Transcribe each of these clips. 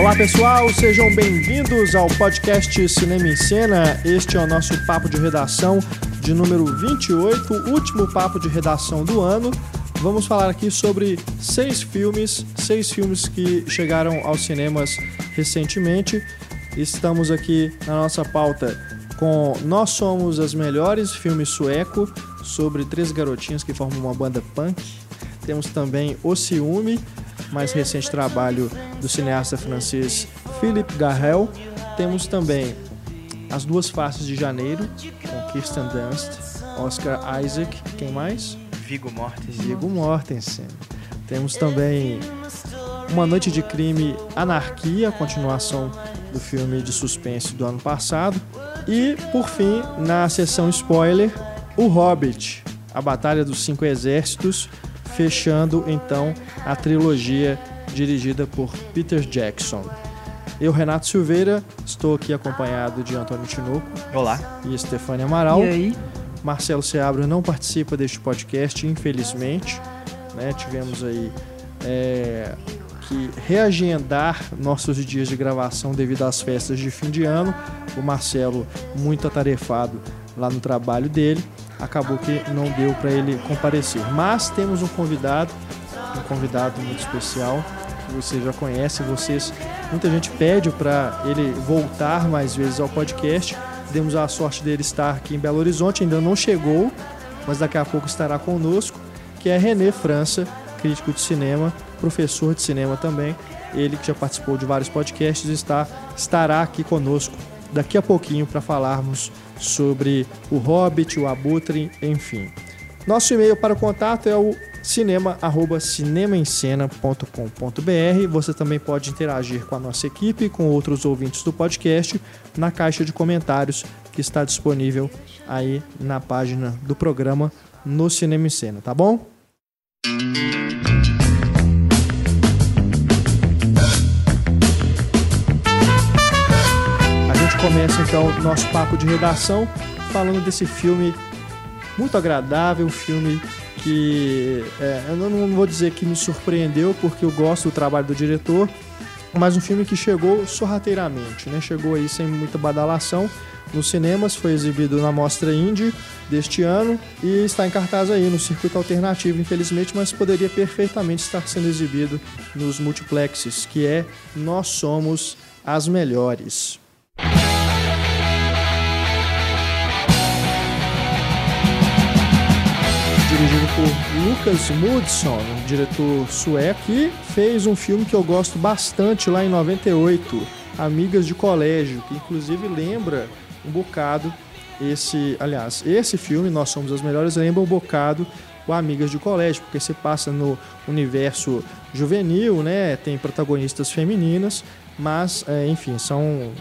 Olá pessoal, sejam bem-vindos ao podcast Cinema em Cena. Este é o nosso papo de redação de número 28, último papo de redação do ano. Vamos falar aqui sobre seis filmes, seis filmes que chegaram aos cinemas recentemente. Estamos aqui na nossa pauta com Nós Somos as Melhores, filme sueco sobre três garotinhas que formam uma banda punk. Temos também O Ciúme, mais recente trabalho do cineasta francês Philippe Garrel. Temos também As Duas Faces de Janeiro, com Kirsten Dunst, Oscar Isaac, quem mais? Vigo Mortensen. Vigo Mortensen. Temos também Uma Noite de Crime, Anarquia, continuação do filme de suspense do ano passado. E, por fim, na sessão spoiler, O Hobbit, A Batalha dos Cinco Exércitos, fechando então a trilogia dirigida por Peter Jackson. Eu, Renato Silveira, estou aqui acompanhado de Antônio Tinoco. Olá. E Stefania Amaral. E aí? Marcelo Seabra não participa deste podcast, infelizmente. Né? Tivemos aí é, que reagendar nossos dias de gravação devido às festas de fim de ano. O Marcelo, muito atarefado lá no trabalho dele, acabou que não deu para ele comparecer. Mas temos um convidado, um convidado muito especial que você já conhece, vocês muita gente pede para ele voltar mais vezes ao podcast. Demos a sorte dele estar aqui em Belo Horizonte, ainda não chegou, mas daqui a pouco estará conosco, que é René França, crítico de cinema, professor de cinema também. Ele que já participou de vários podcasts está estará aqui conosco daqui a pouquinho para falarmos sobre o Hobbit, o Abutre, enfim. Nosso e-mail para o contato é o cinema@cinemaencena.com.br. Você também pode interagir com a nossa equipe e com outros ouvintes do podcast na caixa de comentários que está disponível aí na página do programa no Cinema em Cena, tá bom? Começa então o nosso papo de redação falando desse filme muito agradável, um filme que é, eu não vou dizer que me surpreendeu porque eu gosto do trabalho do diretor, mas um filme que chegou sorrateiramente, né? Chegou aí sem muita badalação nos cinemas, foi exibido na Mostra Indie deste ano e está em cartaz aí no circuito alternativo, infelizmente, mas poderia perfeitamente estar sendo exibido nos multiplexes, que é Nós Somos as Melhores. Dirigido por Lucas Moodson, um diretor sueco, que fez um filme que eu gosto bastante lá em 98, Amigas de Colégio, que inclusive lembra um bocado esse, aliás, esse filme, Nós Somos as Melhores, lembra um bocado o Amigas de Colégio, porque você passa no universo juvenil, né? Tem protagonistas femininas, mas, é, enfim, são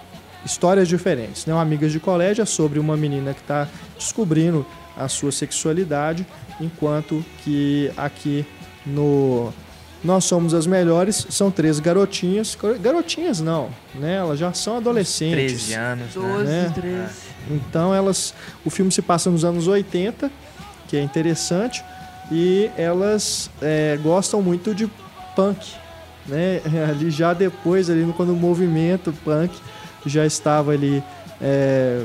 histórias diferentes. Né? O Amigas de Colégio é sobre uma menina que está descobrindo a sua sexualidade, enquanto que aqui no Nós Somos as Melhores são três garotinhas. Garotinhas não, né? Elas já são adolescentes. 13 anos, 12, né? 13. Então elas. O filme se passa nos anos 80, que é interessante, e elas é, gostam muito de punk. Né? Ali já depois, ali quando o movimento punk já estava ali é,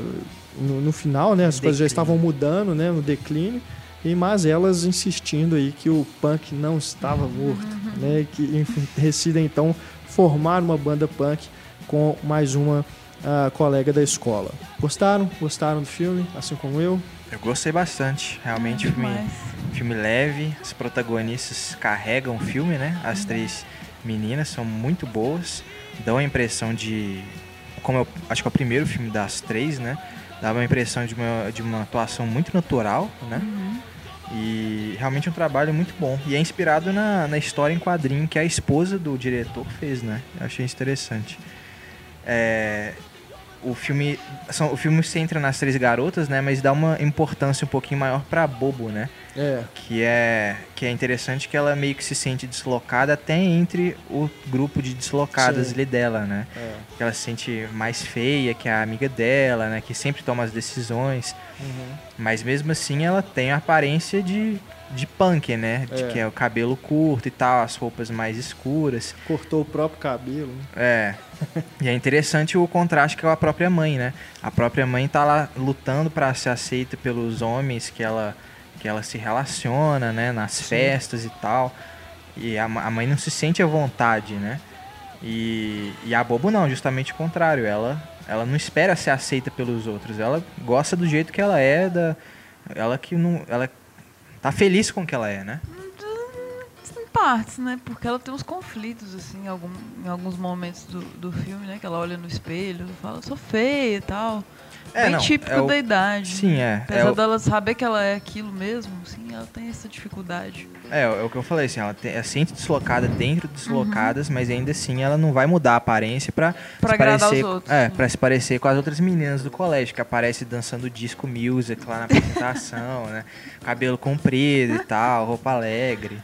no, no, final, né? As coisas já estavam mudando, né? No declínio. E mas elas insistindo aí que o punk não estava morto, né? Que enfim, decidem então formar uma banda punk com mais uma uh, colega da escola. Gostaram? Gostaram do filme, assim como eu? Eu gostei bastante. Realmente, É, filme, filme leve. As protagonistas carregam o filme, né? As três meninas são muito boas. Dão a impressão de. Como eu acho que é o primeiro filme das três, né? Dá uma impressão de uma, de uma atuação muito natural, né? E realmente um trabalho muito bom. E é inspirado na, na história em quadrinho que a esposa do diretor fez, né? Eu achei interessante. É, o filme são, o filme centra nas três garotas, né? Mas dá uma importância um pouquinho maior pra Bobo, né? É. Que é, que é interessante que ela meio que se sente deslocada até entre o grupo de deslocadas Sim. ali dela, né? É. Que ela se sente mais feia que a amiga dela, né? Que sempre toma as decisões. Uhum. Mas mesmo assim ela tem a aparência de, de punk, né? De É. que é o cabelo curto e tal, as roupas mais escuras. Cortou o próprio cabelo. né? É. E é interessante o contraste com a própria mãe, né? A própria mãe tá lá lutando para ser aceita pelos homens que ela que ela se relaciona, né, nas festas e tal. E a, a mãe não se sente à vontade, né? E, e a Bobo não, justamente o contrário. Ela ela não espera ser aceita pelos outros. Ela gosta do jeito que ela é, da ela que não ela tá feliz com o que ela é, né? Em partes, né? Porque ela tem uns conflitos, assim, em, algum- em alguns momentos do, do filme, né? Que ela olha no espelho e fala, sou feia e tal. É, Bem não, típico é o- da idade. Sim, é. Apesar é o- dela saber que ela é aquilo mesmo, sim, ela tem essa dificuldade. É, é o que eu falei, assim, ela tem, é sente deslocada dentro de Uhum. deslocadas, mas ainda assim ela não vai mudar a aparência pra, Pra se parecer, os outros. É, pra se parecer com as outras meninas do colégio, que aparecem dançando disco music lá na apresentação, né? Cabelo comprido e tal, roupa alegre.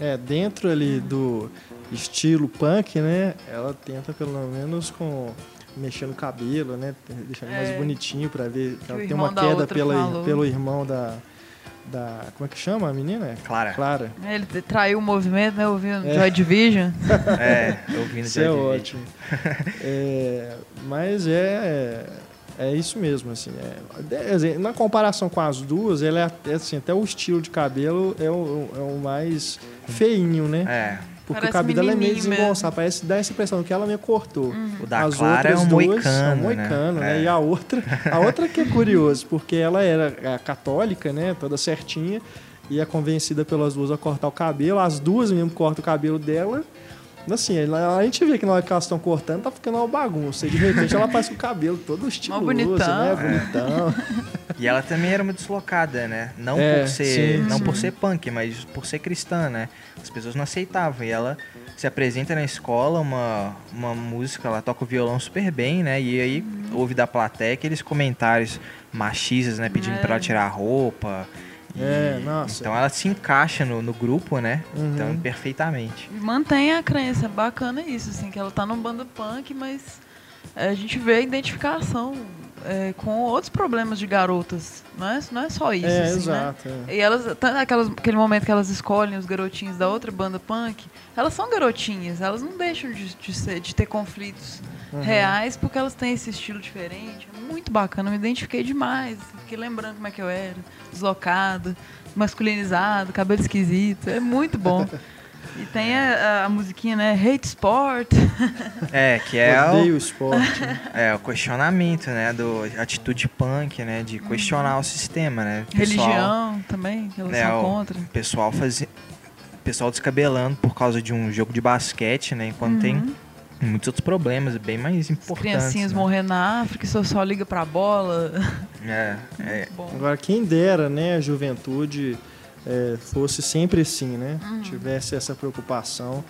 É, dentro ali do estilo punk, né? Ela tenta pelo menos com mexendo o cabelo, né? Deixando mais É. bonitinho pra ver que ela tem uma queda pela, falou. pelo irmão da, da. Como é que chama a menina? Clara. Clara. Ele traiu o movimento, né? Ouvindo É. Joy Division. É, ouvindo Isso é Joy Division. ótimo. É, mas é, é isso mesmo, assim. é- quer dizer, na comparação com as duas, ela é até, assim, até o estilo de cabelo é o, é o mais feinho, né? É, Porque Parece o cabelo dela é meio desengonçado, parece dar essa impressão que ela me cortou. o da As Clara é outras um duas moicano, são moicano, né? É. E a outra, a outra que é curioso, porque ela era a católica, né? Toda certinha, e é convencida pelas duas a cortar o cabelo. As duas mesmo cortam o cabelo dela. Assim, a gente vê que na hora que elas estão cortando, tá ficando uma bagunça. E de repente ela faz com o cabelo todo estiloso, bonitão. né? Bonitão. E ela também era uma deslocada, né? Não É, por ser, sim, não sim. por ser punk, mas por ser cristã, né? As pessoas não aceitavam. E ela se apresenta na escola uma, uma música, ela toca o violão super bem, né? E aí ouve da plateia aqueles comentários machistas, né? Pedindo É. pra ela tirar a roupa. E- É, nossa. Então ela se encaixa no, no grupo, né? Uhum. Então, perfeitamente. E mantém a crença. Bacana isso, assim, que ela tá numa banda punk, mas é, a gente vê a identificação é, com outros problemas de garotas. Não é, não é só isso, é, assim, né? exato. é. E elas, tá naquelas, aquele momento que elas escolhem os garotinhos da outra banda punk, elas são garotinhas, elas não deixam de, de, ser- de ter conflitos Uhum. reais porque elas têm esse estilo diferente. É muito bacana, eu me identifiquei demais. Fiquei lembrando como é que eu era, deslocada, masculinizado, cabelo esquisito. É muito bom. E tem a, a musiquinha, né? Hate Sport. É, que é o, Odeio o esporte. né? é o questionamento, né? Do atitude punk, né? De questionar o sistema, né? Pessoal- Religião também, que elas É, são o- contra. O pessoal fazia. o Pessoal descabelando por causa de um jogo de basquete, né? Enquanto tem muitos outros problemas bem mais Uhum. As importantes. criancinhas né? morrendo na África, só só liga pra bola. É, é. Agora, quem dera, né, a juventude é, fosse sempre assim, né? Tivesse essa preocupação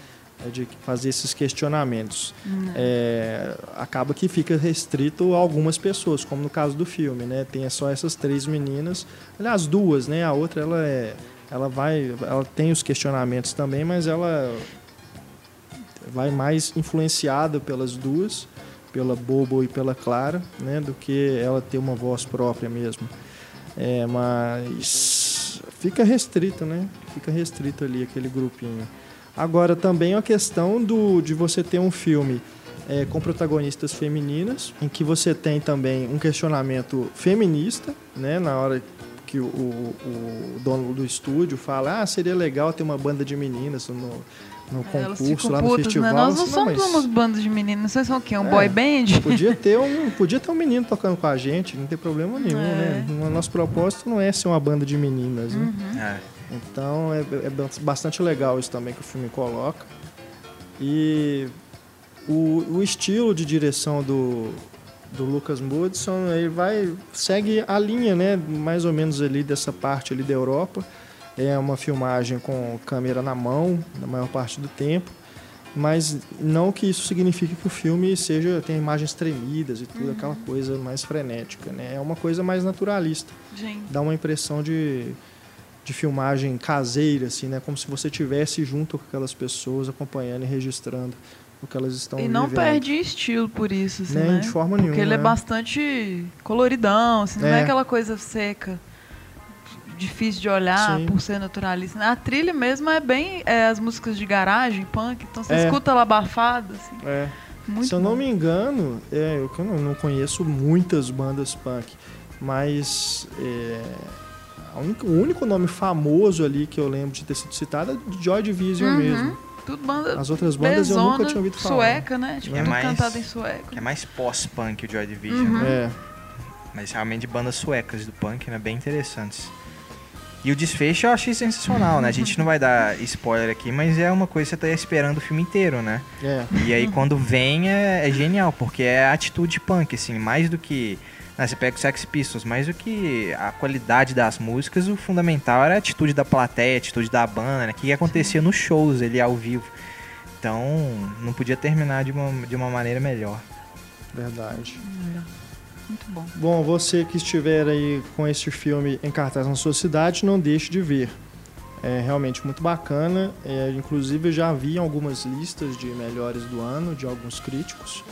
é, de fazer esses questionamentos. É, acaba que fica restrito a algumas pessoas, como no caso do filme, né? Tem só essas três meninas, aliás, duas, né? A outra, ela é, ela vai, ela tem os questionamentos também, mas ela vai mais influenciada pelas duas, pela Bobo e pela Clara, né? Do que ela ter uma voz própria mesmo. É, mas fica restrito, né? Fica restrito ali aquele grupinho. Agora também a questão do, de você ter um filme é, com protagonistas femininas, em que você tem também um questionamento feminista, né? Na hora que o, o- dono do estúdio fala, ah, seria legal ter uma banda de meninas no, no concurso, lá no putas, festival. né? Nós não Assim, somos mas- umas bandas de meninas, vocês são o quê? Um É. boy band? Podia ter, um, podia ter um menino tocando com a gente, não tem problema nenhum, É. né? O nosso propósito não é ser uma banda de meninas, né? é. Então é, é bastante legal isso também que o filme coloca. E o, o estilo de direção do, do Lucas Moodson, ele vai segue a linha, né, mais ou menos ali dessa parte ali da Europa. É uma filmagem com câmera na mão, na maior parte do tempo. Mas não que isso signifique que o filme seja tem imagens tremidas e tudo aquela coisa mais frenética, né? É uma coisa mais naturalista Gente, dá uma impressão de, de filmagem caseira, assim, né? Como se você tivesse junto com aquelas pessoas, acompanhando e registrando o que elas estão E não vivendo. perde estilo por isso, assim, Nem né? de forma Porque nenhuma, ele é né? bastante coloridão, assim, não é É. aquela coisa seca, difícil de olhar Sim. por ser naturalista. A trilha mesmo é bem é, as músicas de garagem, punk, então você É. escuta ela abafada, assim, É. muito Se eu não me engano, é, eu, não, conheço muitas bandas punk, mas é, a única- o único nome famoso ali que eu lembro de ter sido citado é Joy Division Uhum. mesmo. Tudo banda As outras bandas eu nunca bezona, tinha ouvido falar. sueca, né? Tipo, É tudo mais- cantado em sueco. É mais pós-punk o Joy Division, Uhum. né? É, Mas realmente bandas suecas do punk, né? Bem interessantes. E o desfecho eu achei sensacional, né? A gente não vai dar spoiler aqui, mas é uma coisa que você tá esperando o filme inteiro, né? é. E aí quando vem é, é genial, porque é a atitude punk, assim, mais do que. né, você pega o Sex Pistols, mais do que a qualidade das músicas, o fundamental era a atitude da plateia, a atitude da banda, né? O que acontecia nos shows ali ao vivo. Então, não podia terminar de uma, de uma maneira melhor. Verdade. Muito bom. Bom, você que estiver aí com este filme em cartaz na sua cidade, não deixe de ver. É realmente muito bacana. É, inclusive, eu já vi algumas listas de melhores do ano, de alguns críticos.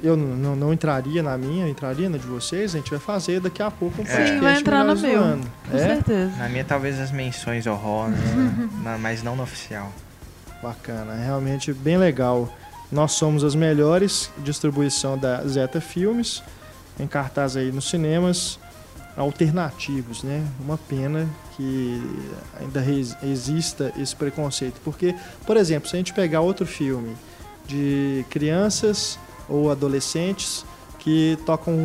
Eu não, não, não entraria na minha, entraria na de vocês. A gente vai fazer daqui a pouco um Sim, podcast vai entrar no melhores do meu. ano. Com É? certeza. Na minha, talvez as menções honrosas, né? Mas não no oficial. Bacana, realmente bem legal. Nós somos as melhores distribuição da Zeta Filmes, em cartaz aí nos cinemas alternativos, né? Uma pena que ainda exista esse preconceito, porque, por exemplo, se a gente pegar outro filme de crianças ou adolescentes que tocam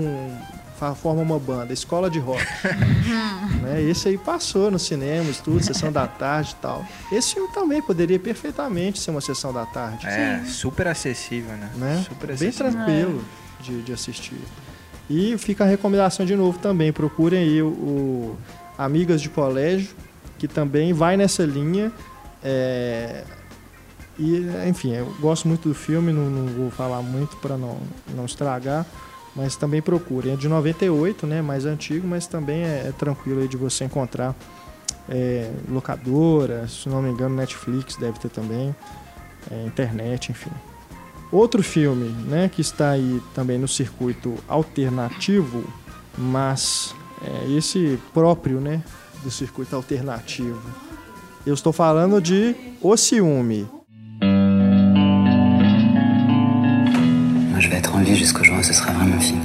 formam uma banda, escola de rock. né? Esse aí passou nos cinemas, tudo, sessão da tarde e tal. Esse filme também poderia perfeitamente ser uma sessão da tarde. É, super acessível, né? Né? Super Bem acessível. tranquilo de, de assistir. E fica a recomendação de novo também. Procurem aí o, o Amigas de Colégio, que também vai nessa linha. É, e, enfim, eu gosto muito do filme, não, não vou falar muito para não, não estragar, mas também procurem. É de 98, né? Mais antigo, mas também é, é tranquilo de você encontrar é, locadora, se não me engano, Netflix deve ter também, é, internet, enfim. Outro filme, né, que está aí também no circuito alternativo, mas é esse próprio, né, do circuito alternativo. Eu estou falando de O Ciúme. Moi, je vais être en vie jusqu'au jour où ce sera vraiment fini.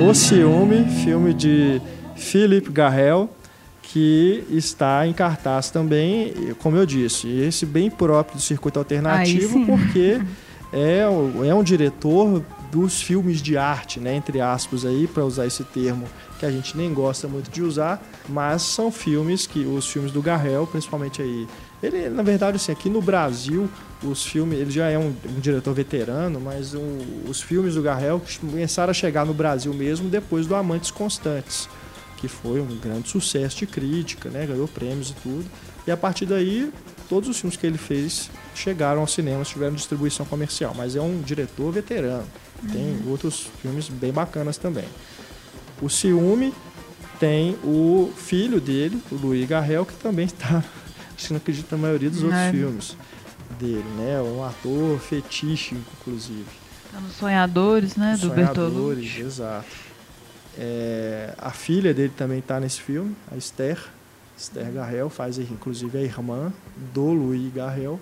O Ciúme, filme de Philip Garrel, que está em cartaz também, como eu disse, esse bem próprio do circuito alternativo, porque é, é um diretor dos filmes de arte, né, entre aspas aí, para usar esse termo que a gente nem gosta muito de usar, mas são filmes que os filmes do Garrel, principalmente aí, ele na verdade assim, aqui no Brasil, os filmes, ele já é um, um diretor veterano, mas o- os filmes do Garrel começaram a chegar no Brasil mesmo depois do Amantes Constantes, que foi um grande sucesso de crítica, né, ganhou prêmios e tudo. E a partir daí, todos os filmes que ele fez chegaram aos cinemas, tiveram distribuição comercial, mas é um diretor veterano. Tem outros filmes bem bacanas também. O Ciúme tem o filho dele, o Luiz Garrel, que também está, acho que não acredito na maioria dos outros É. filmes dele, né? Um ator fetiche, inclusive. Tá nos Sonhadores, né? Do Sonhadores, Bertolucci. exato. É, a filha dele também está nesse filme, a Esther. Esther Garrel faz inclusive a irmã do Louis Garrel.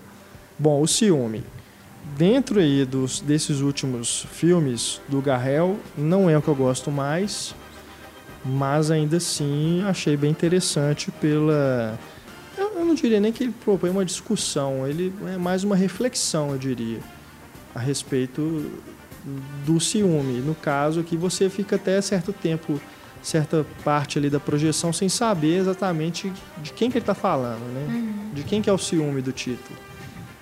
Bom, o ciúme. Dentro aí dos, desses últimos filmes do Garrel, não é o que eu gosto mais, mas ainda assim achei bem interessante pela. Eu, eu não diria nem que ele propõe uma discussão, ele é mais uma reflexão, eu diria, a respeito do ciúme. No caso que você fica até certo tempo, certa parte ali da projeção sem saber exatamente de quem que ele está falando, né? De quem que é o ciúme do título.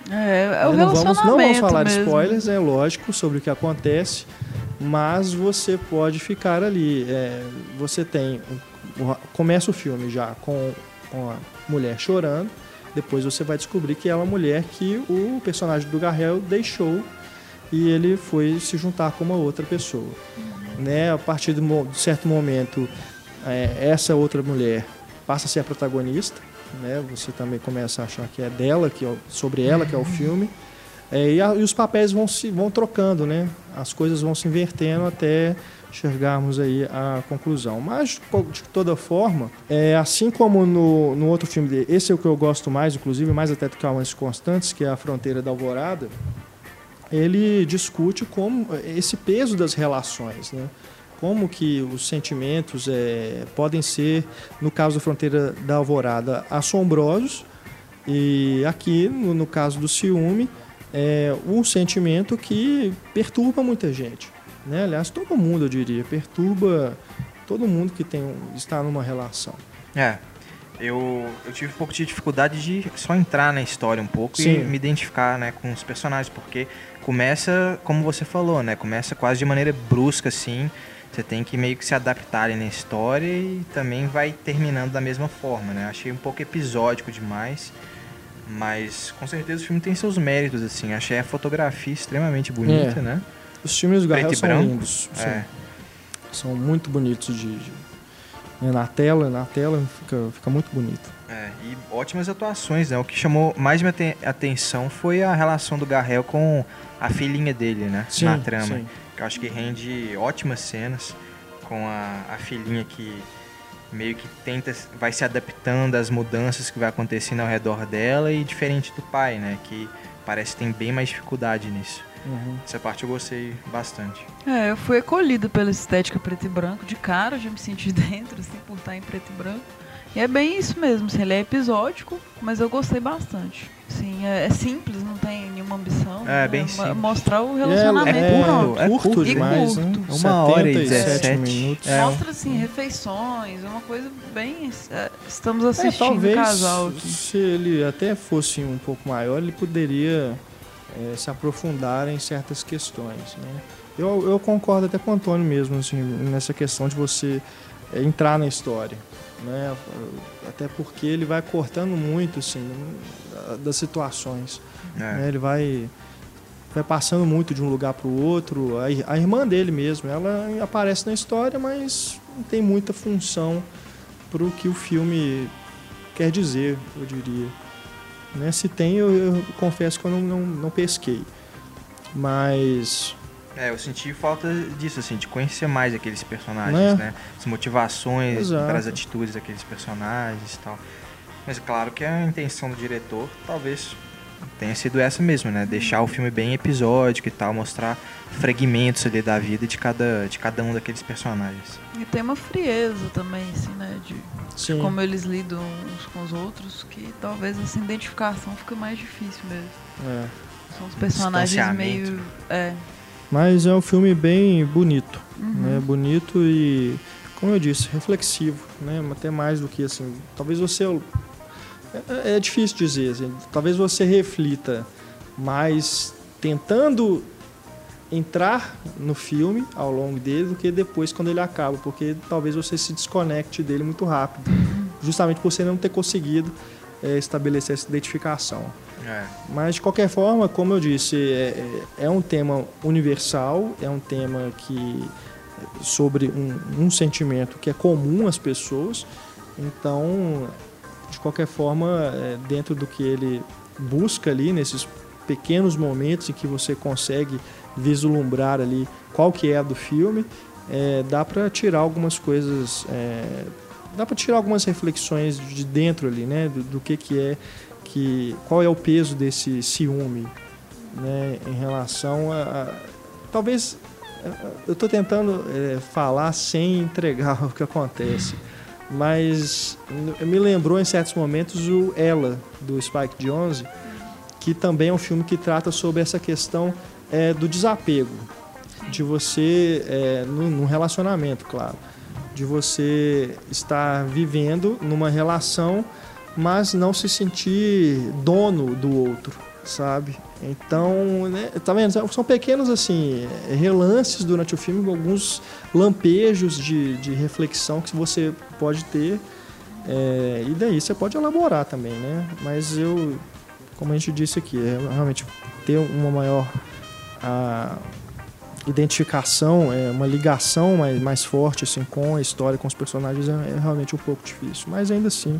É, é o não, vamos, não vamos falar mesmo. spoilers, é lógico, sobre o que acontece, mas você pode ficar ali. é, você tem. Começa o filme já com, com a mulher chorando, depois você vai descobrir que é uma mulher que o personagem do Garrel deixou e ele foi se juntar com uma outra pessoa. Né? A partir de um certo momento, é, essa outra mulher passa a ser a protagonista, né? Você também começa a achar que é dela, que é sobre ela que é o filme. É, e, a, e, os papéis vão se vão trocando, né? As coisas vão se invertendo até chegarmos aí à conclusão. Mas de toda forma, é, assim como no, no outro filme dele, esse é o que eu gosto mais, inclusive mais até do que Almas Constantes, que é a Fronteira da Alvorada. Ele discute como esse peso das relações, né? como que os sentimentos é, podem ser, no caso da Fronteira da Alvorada, assombrosos, e aqui, no, no caso do ciúme, é um sentimento que perturba muita gente. Né? Aliás, todo mundo, eu diria, perturba todo mundo que tem, está numa relação. É, eu, eu tive um pouco de dificuldade de só entrar na história um pouco Sim. e me identificar né, com os personagens, porque começa, como você falou, né? Começa quase de maneira brusca, assim, você tem que meio que se adaptar ali na história e também vai terminando da mesma forma, né? Achei um pouco episódico demais, mas com certeza o filme tem seus méritos, assim. Achei a fotografia extremamente bonita, é. né? Os filmes do Garrel são branco. lindos. É. São muito bonitos de, de, né, na tela, na tela fica, fica muito bonito. É, e ótimas atuações, né? O que chamou mais minha atenção foi a relação do Garrel com a filhinha dele, né? Sim, na trama. Sim. Eu acho que rende ótimas cenas com a, a filhinha que meio que tenta, vai se adaptando às mudanças que vai acontecendo ao redor dela e diferente do pai, né? Que parece que tem bem mais dificuldade nisso. Uhum. Essa parte eu gostei bastante. É, eu fui acolhida pela estética preto e branco. De cara, já me senti dentro, assim, por estar em preto e branco. E é bem isso mesmo, assim, ele é episódico, mas eu gostei bastante. Sim, é, é simples, não tem nenhuma ambição. É, né? bem simples. Mostrar o relacionamento. É, é, curto, é curto demais, curto. Né? Uma hora e 17 minutos. É. Mostra, assim, refeições, é uma coisa bem... É, estamos assistindo é, talvez, casal aqui. se ele até fosse um pouco maior, ele poderia é, se aprofundar em certas questões, né? Eu, eu concordo até com o Antônio mesmo, assim, nessa questão de você entrar na história né? Até porque ele vai cortando muito, assim, das situações. É. Né? Ele vai, vai passando muito de um lugar para o outro. A, a, irmã dele mesmo, ela aparece na história, mas não tem muita função para o que o filme quer dizer, eu diria. Né? Se tem, eu, eu confesso que eu não, não, não pesquei. Mas é, eu senti falta disso, assim, de conhecer mais aqueles personagens, é? né? As motivações Exato. para as atitudes daqueles personagens e tal. Mas claro que a intenção do diretor talvez tenha sido essa mesmo, né? Deixar o filme bem episódico e tal, mostrar fragmentos ali da vida de cada, de cada um daqueles personagens. E tem uma frieza também, assim, né? De, de como eles lidam uns com os outros, que talvez essa identificação fica mais difícil mesmo. É. São os personagens meio. É, mas é um filme bem bonito, uhum. né? Bonito e, como eu disse, reflexivo, né? Até mais do que assim. Talvez você é, é difícil dizer, assim, talvez você reflita mais tentando entrar no filme ao longo dele do que depois quando ele acaba, porque talvez você se desconecte dele muito rápido, uhum. justamente por você não ter conseguido é, estabelecer essa identificação. É. Mas, de qualquer forma, como eu disse, é, é, é, um tema universal, é um tema que sobre um, um, sentimento que é comum às pessoas. Então, de qualquer forma, é, dentro do que ele busca ali, nesses pequenos momentos em que você consegue vislumbrar ali qual que é a do filme, é, dá para tirar algumas coisas, dá para tirar algumas reflexões de dentro ali, né, do, do que que é que qual é o peso desse ciúme né, em relação a, a talvez eu estou tentando é, falar sem entregar o que acontece mas me lembrou em certos momentos o Ela do Spike Jonze que também é um filme que trata sobre essa questão é, do desapego de você é, num relacionamento claro de você estar vivendo numa relação mas não se sentir dono do outro, sabe? Então, né, tá vendo? São pequenos, assim, relances durante o filme, alguns lampejos de, de reflexão que você pode ter. É, e daí você pode elaborar também, né? Mas eu, como a gente disse aqui, é realmente ter uma maior a, identificação, é, uma ligação mais, mais forte assim, com a história, com os personagens, é, é realmente um pouco difícil. Mas ainda assim,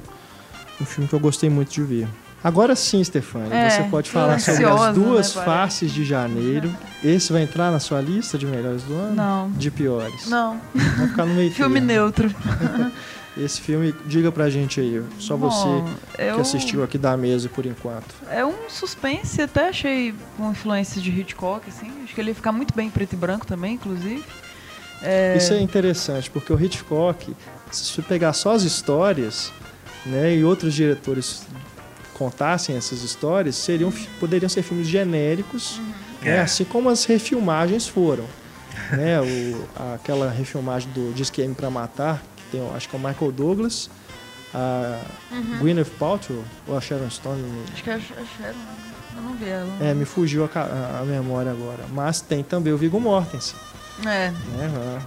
um filme que eu gostei muito de ver. Agora sim, Stefania, É, você pode falar sobre ansiosa, as duas né, faces de janeiro. Esse vai entrar na sua lista de melhores do ano? Não. De piores. Não, Vai ficar no meio filme neutro. Esse filme, diga pra gente aí, só Bom, você eu- que assistiu aqui da mesa por enquanto. É um suspense, até achei com influência de Hitchcock, assim. Acho que ele ia ficar muito bem em preto e branco também, inclusive. É, Isso é interessante, porque o Hitchcock, se você pegar só as histórias, né, e outros diretores contassem essas histórias, seriam, poderiam ser filmes genéricos, né, É. assim como as refilmagens foram. né, o, aquela refilmagem do Diz que M pra Matar, que tem, acho que é o Michael Douglas, a Gwyneth Paltrow, ou a Sharon Stone, Acho que é a Sharon, eu não vi ela. é, me fugiu a, a- a memória agora. Mas tem também o Viggo Mortensen. É, Né?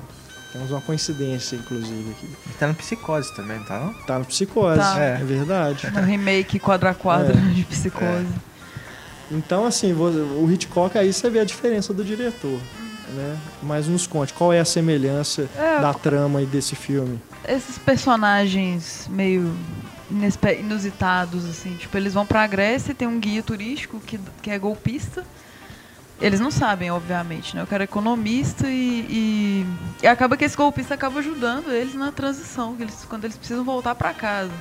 Temos uma coincidência, inclusive, aqui. Ele tá no Psicose também, não tá não? Tá no Psicose, Tá. é. verdade. no remake quadro a quadro É. de psicose. Então, assim, o Hitchcock, aí você vê a diferença do diretor. Né? Mas nos conte, qual é a semelhança É, da trama e desse filme? esses personagens meio inusitados, assim, tipo, eles vão pra Grécia e tem um guia turístico que, que é golpista. Eles não sabem, obviamente, né? O cara é economista e, e, e acaba que esse golpista acaba ajudando eles na transição, eles, quando eles precisam voltar pra casa.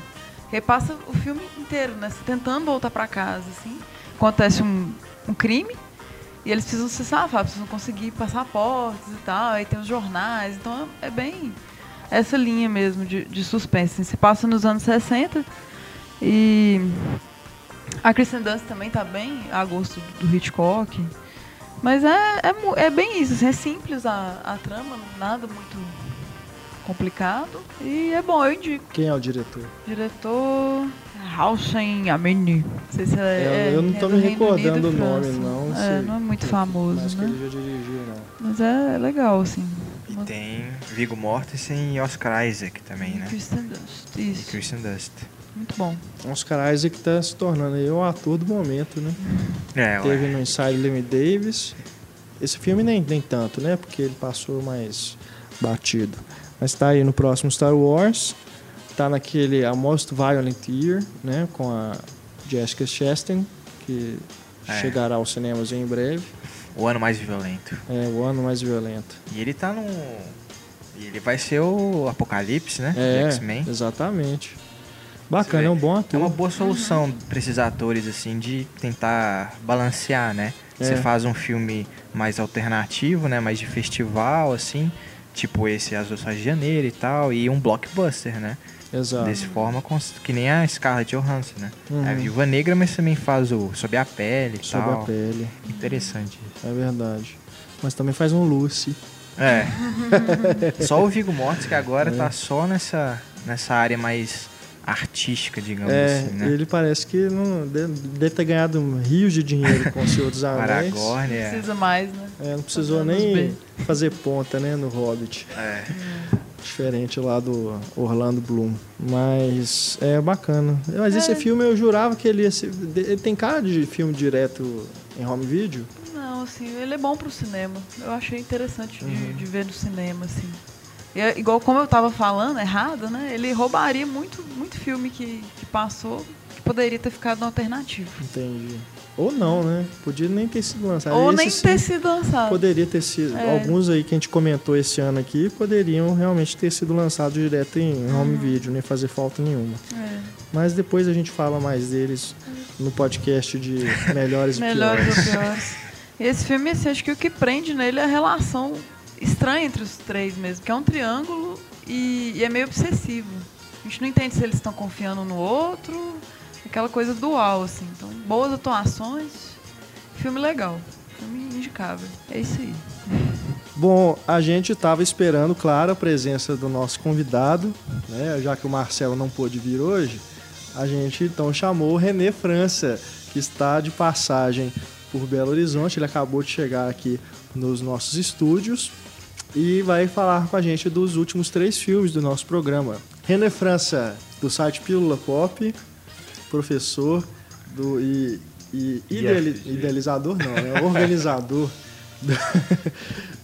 E aí passa o filme inteiro, né? Tentando voltar pra casa, assim. Acontece um, um crime e eles precisam se safar, precisam conseguir passaportes e tal. Aí tem os jornais, então é, é bem essa linha mesmo de, de suspense. assim. Se passa nos anos 60 e a Kristen Dunst também tá bem a gosto do Hitchcock. Mas é, é, é bem isso, assim, é simples a, a trama, nada muito complicado. E é bom, eu indico. Quem é o diretor? Diretor Hausen Amini. Não sei se é, É, eu não é tô do me Reino Unido recordando e o nome, França. não. É, sei. não é muito famoso, Mas que né? ele já dirigiu, não. Mas é legal, assim. E tem Viggo Mortensen e Oscar Isaac também, né? Kristen Dunst, E isso. Kristen Dust. Muito bom. Oscar Isaac tá se tornando aí o ator do momento, né? É, Teve ué. no Inside Lemmy Davis. Esse filme nem, nem tanto, né? Porque ele passou mais batido. Mas tá aí no próximo Star Wars. Tá naquele A Most Violent Year, né? Com a Jessica Chastain, que É. chegará aos cinemas em breve. O ano mais violento. É o ano mais violento. E ele tá no. e Ele vai ser o Apocalipse, né? É, X-Men. exatamente. Bacana, é um bom É ator. uma boa solução pra esses atores, assim, de tentar balancear, né? É. Você faz um filme mais alternativo, né? Mais de festival, assim. Tipo esse As Ações de Janeiro e tal. E um blockbuster, né? Exato. Desse forma, que nem a Scarlett Johansson, né? Uhum. É a Viúva Negra, mas também faz o Sob a Pele e Sobre tal. a pele. Interessante isso. É verdade. Mas também faz um Lucy. É. só o Viggo Mortensen que agora É. tá só nessa, nessa área mais artística, digamos É, assim, né? ele parece que não deve, deve ter ganhado um rio de dinheiro com o Senhor dos Anéis. Aragorn, é. Precisa mais, né? É, não precisou nem fazer ponta, né, no Hobbit. é. Diferente lá do Orlando Bloom. Mas é bacana. Mas esse É. filme eu jurava que ele ia ser. Ele tem cara de filme direto em home video. Não, assim, ele é bom pro cinema. Eu achei interessante de, Uhum. de ver no cinema, assim. E é igual como eu tava falando, errado, né? Ele roubaria muito, muito filme que, que passou que poderia ter ficado no alternativo. Entendi. Ou não, né? Podia nem ter sido lançado. Ou Esse nem sim ter sido lançado. Poderia ter sido. É. Alguns aí que a gente comentou esse ano aqui poderiam realmente ter sido lançados direto em home video, nem fazer falta nenhuma. É. Mas depois a gente fala mais deles no podcast de melhores e Melhores piores. ou piores. E esse filme, assim, acho que o que prende nele é a relação estranha entre os três mesmo, que é um triângulo e, e é meio obsessivo. A gente não entende se eles estão confiando no outro, aquela coisa dual, assim. Então, boas atuações, filme legal, filme indicável. É isso aí. Bom, a gente estava esperando, claro, a presença do nosso convidado, né? Já que o Marcelo não pôde vir hoje, a gente então chamou o René França, que está de passagem por Belo Horizonte. Ele acabou de chegar aqui nos nossos estúdios e vai falar com a gente dos últimos três filmes do nosso programa. René França, do site Pílula Pop, professor do, e, e ideali- idealizador, não, é organizador do,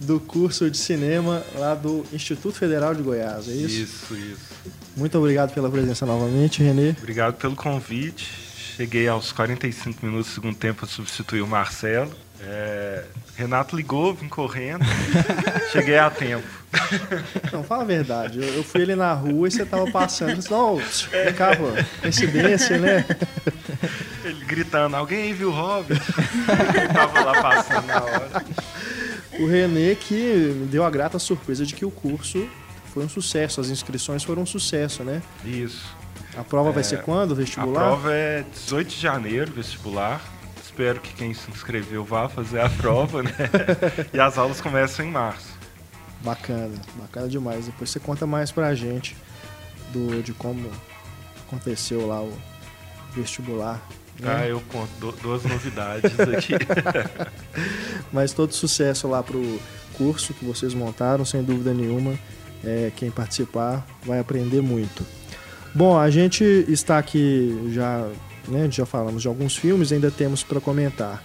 do curso de cinema lá do Instituto Federal de Goiás, é isso? Isso, isso. Muito obrigado pela presença novamente, Renê. Obrigado pelo convite. Cheguei aos 45 minutos do segundo tempo para substituir o Marcelo. É, Renato ligou, vim correndo. Cheguei a tempo. Não, fala a verdade. Eu, eu fui ali na rua e você tava passando. Eu disse, não, vem cá, pô. Coincidência, né? Ele gritando, alguém aí viu o Hobbit? Eu tava lá passando na hora. O Renê que me deu a grata surpresa de que o curso foi um sucesso. As inscrições foram um sucesso, né? Isso. A prova vai ser quando, o A vestibular? prova é 18 de janeiro, vestibular. Espero que quem se inscreveu vá fazer a prova, né? E as aulas começam em março. Bacana, bacana demais. Depois você conta mais pra gente do, de como aconteceu lá o vestibular. né? Ah, eu conto du- duas novidades aqui. Mas todo sucesso lá pro curso que vocês montaram, sem dúvida nenhuma. É, quem participar vai aprender muito. Bom, a gente está aqui já, né, já falamos de alguns filmes, ainda temos para comentar.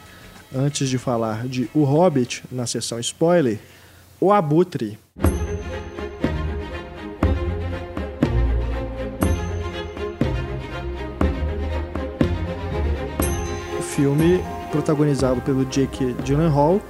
Antes de falar de O Hobbit, na sessão spoiler, O Abutre. O filme protagonizado pelo Jake Gyllenhaal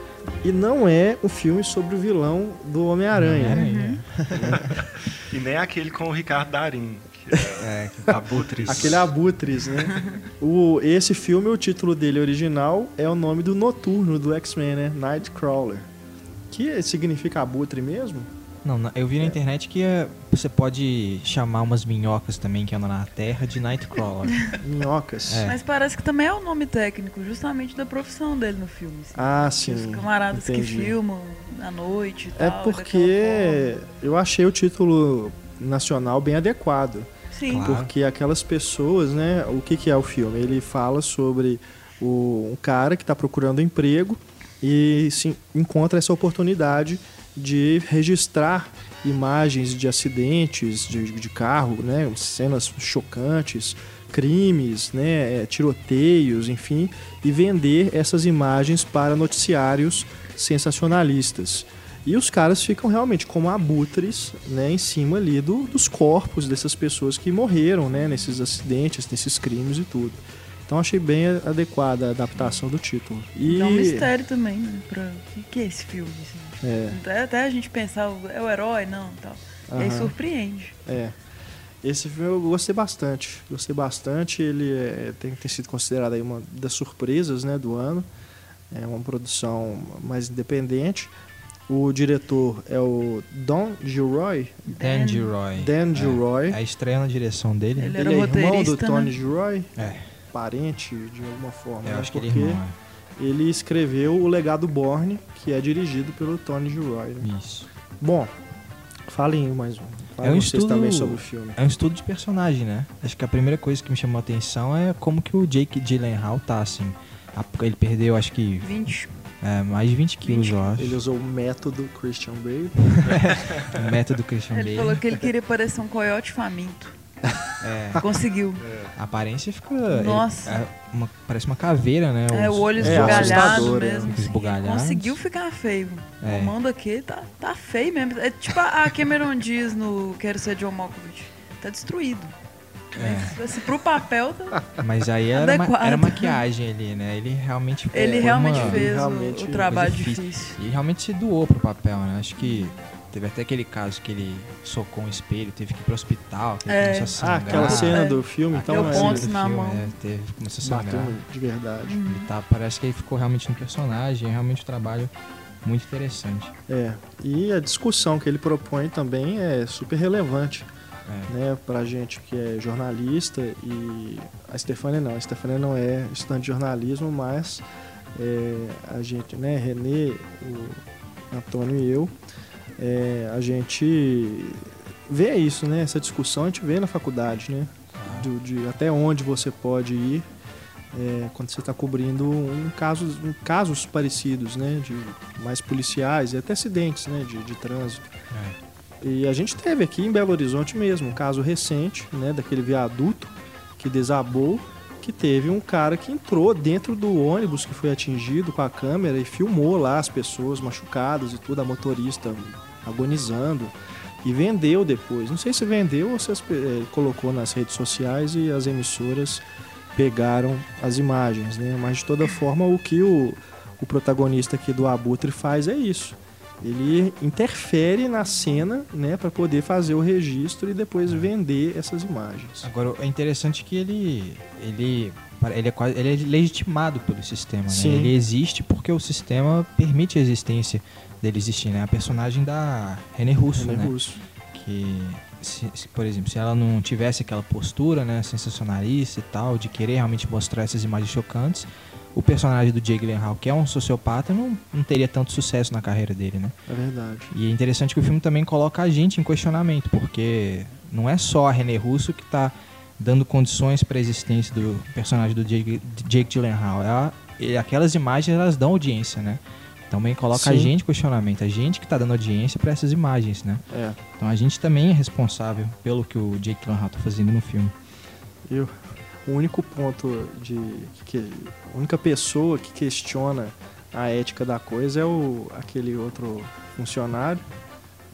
e não é o filme sobre o vilão do Homem-Aranha. Homem-Aranha. E nem aquele com o Ricardo Darim. Que É, Abutres. Aquele Abutres, né? o, esse filme, o título dele original é o nome do Noturno do X-Men, né? Nightcrawler. Que significa abutre mesmo? Não, eu vi na internet que é, você pode chamar umas minhocas também que andam na terra de Nightcrawler. Minhocas. É. Mas parece que também é o nome técnico, justamente da profissão dele no filme. assim. Ah, Os sim. camaradas entendi. que filmam à noite e É tal. porque eu achei o título nacional bem adequado. Sim. Claro. Porque aquelas pessoas, né? O que, que é o filme? Ele fala sobre o, um cara que está procurando emprego e se encontra essa oportunidade de registrar imagens de acidentes de, de carro, né? Cenas chocantes, crimes, né? eh, Tiroteios, enfim, e vender essas imagens para noticiários sensacionalistas. E os caras ficam realmente como abutres, né, em cima ali do- dos corpos dessas pessoas que morreram, né, nesses acidentes, nesses crimes e tudo. Então achei bem adequada a adaptação do título. E Dá um mistério também, né? Pra... O que, é esse filme? assim? é, Até, até a gente pensar, é o herói? Não, tal. E aí surpreende. é. Esse filme eu gostei bastante. Gostei bastante. Ele é- tem, tem sido considerado aí uma das surpresas, né, do ano. É uma produção mais independente. O diretor é o Don Gilroy. Dan Gilroy. Dan É. Gilroy. A estreia na direção dele. Ele né? era Ele é irmão do roteirista, Tony né? Gilroy, É, parente de alguma forma. eu né? acho que ele Porque é irmão. ele escreveu O Legado Borne, que é dirigido pelo Tony Gilroy. né? é. Isso. Bom, falem mais um. Falem É um vocês estudo- também sobre o filme. É um estudo de personagem, né? Acho que a primeira coisa que me chamou a atenção é como que o Jake Gyllenhaal tá, assim. Ele perdeu, acho que, 20. É, mais de 20 quilos, eu acho. Ele usou o método Christian Bale. O método Christian Ele Bale. falou que ele queria parecer um coiote faminto. É, Conseguiu. a aparência fica... Nossa. ele- é uma- parece uma caveira, né? É, Os- o olho É, esbugalhado é. mesmo. Assim. esbugalhado. Conseguiu ficar feio. É. O mando aqui tá, tá feio mesmo. É tipo a Cameron Diaz no Quero Ser John Malkovich. Tá destruído. É. Mas, assim, pro papel, tá... Mas aí era, ma- era maquiagem ali, né? Ele realmente ele foi realmente uma- fez o- realmente o, trabalho coisa difícil. difícil. E realmente se doou pro papel, né? Acho que teve até aquele caso que ele socou um espelho, teve que ir pro hospital, que ele É. começou a sangrar. Ah, aquela cena É. do filme, então Deu é, pontos do na filme, mão. é, teve, começou a sangrar. bateu de verdade. Ele tá, parece que ele ficou realmente no personagem, é realmente um trabalho muito interessante. É. E a discussão que ele propõe também é super relevante. É. né, pra gente que é jornalista e a Stefania não, a Stefania não é estudante de jornalismo, mas é, a gente, né, Renê, o Antônio e eu, é, a gente vê isso, né, essa discussão a gente vê na faculdade, né, do- de até onde você pode ir é, quando você está cobrindo um caso, um casos parecidos, né, de mais policiais e até acidentes, né, de, de trânsito. É. E a gente teve aqui em Belo Horizonte mesmo um caso recente, né, daquele viaduto que desabou, que teve um cara que entrou dentro do ônibus que foi atingido com a câmera e filmou lá as pessoas machucadas e tudo, a motorista agonizando e vendeu depois. Não sei se vendeu ou se as, eh, colocou nas redes sociais e as emissoras pegaram as imagens, né? Mas de toda forma o que o, o protagonista aqui do Abutre faz é isso. Ele interfere na cena, né, para poder fazer o registro e depois vender essas imagens. Agora é interessante que ele ele ele é, quase, ele é legitimado pelo sistema, né? Ele existe porque o sistema permite a existência dele existir, né? A personagem da René Russo, René né? Russo. que se- se, por exemplo se ela não tivesse aquela postura né sensacionalista e tal de querer realmente mostrar essas imagens chocantes o personagem do Jake Gyllenhaal que é um sociopata não, não teria tanto sucesso na carreira dele né É verdade. e é interessante que o filme também coloca a gente em questionamento porque não é só a René Russo que está dando condições para a existência do personagem do Jake, Jake Gyllenhaal é a- e aquelas imagens elas dão audiência né também coloca a Sim. gente em questionamento a gente que está dando audiência para essas imagens né É. então a gente também é responsável pelo que o Jake Gyllenhaal tá fazendo no filme. Eu, o único ponto de que a única pessoa que questiona a ética da coisa é o aquele outro funcionário,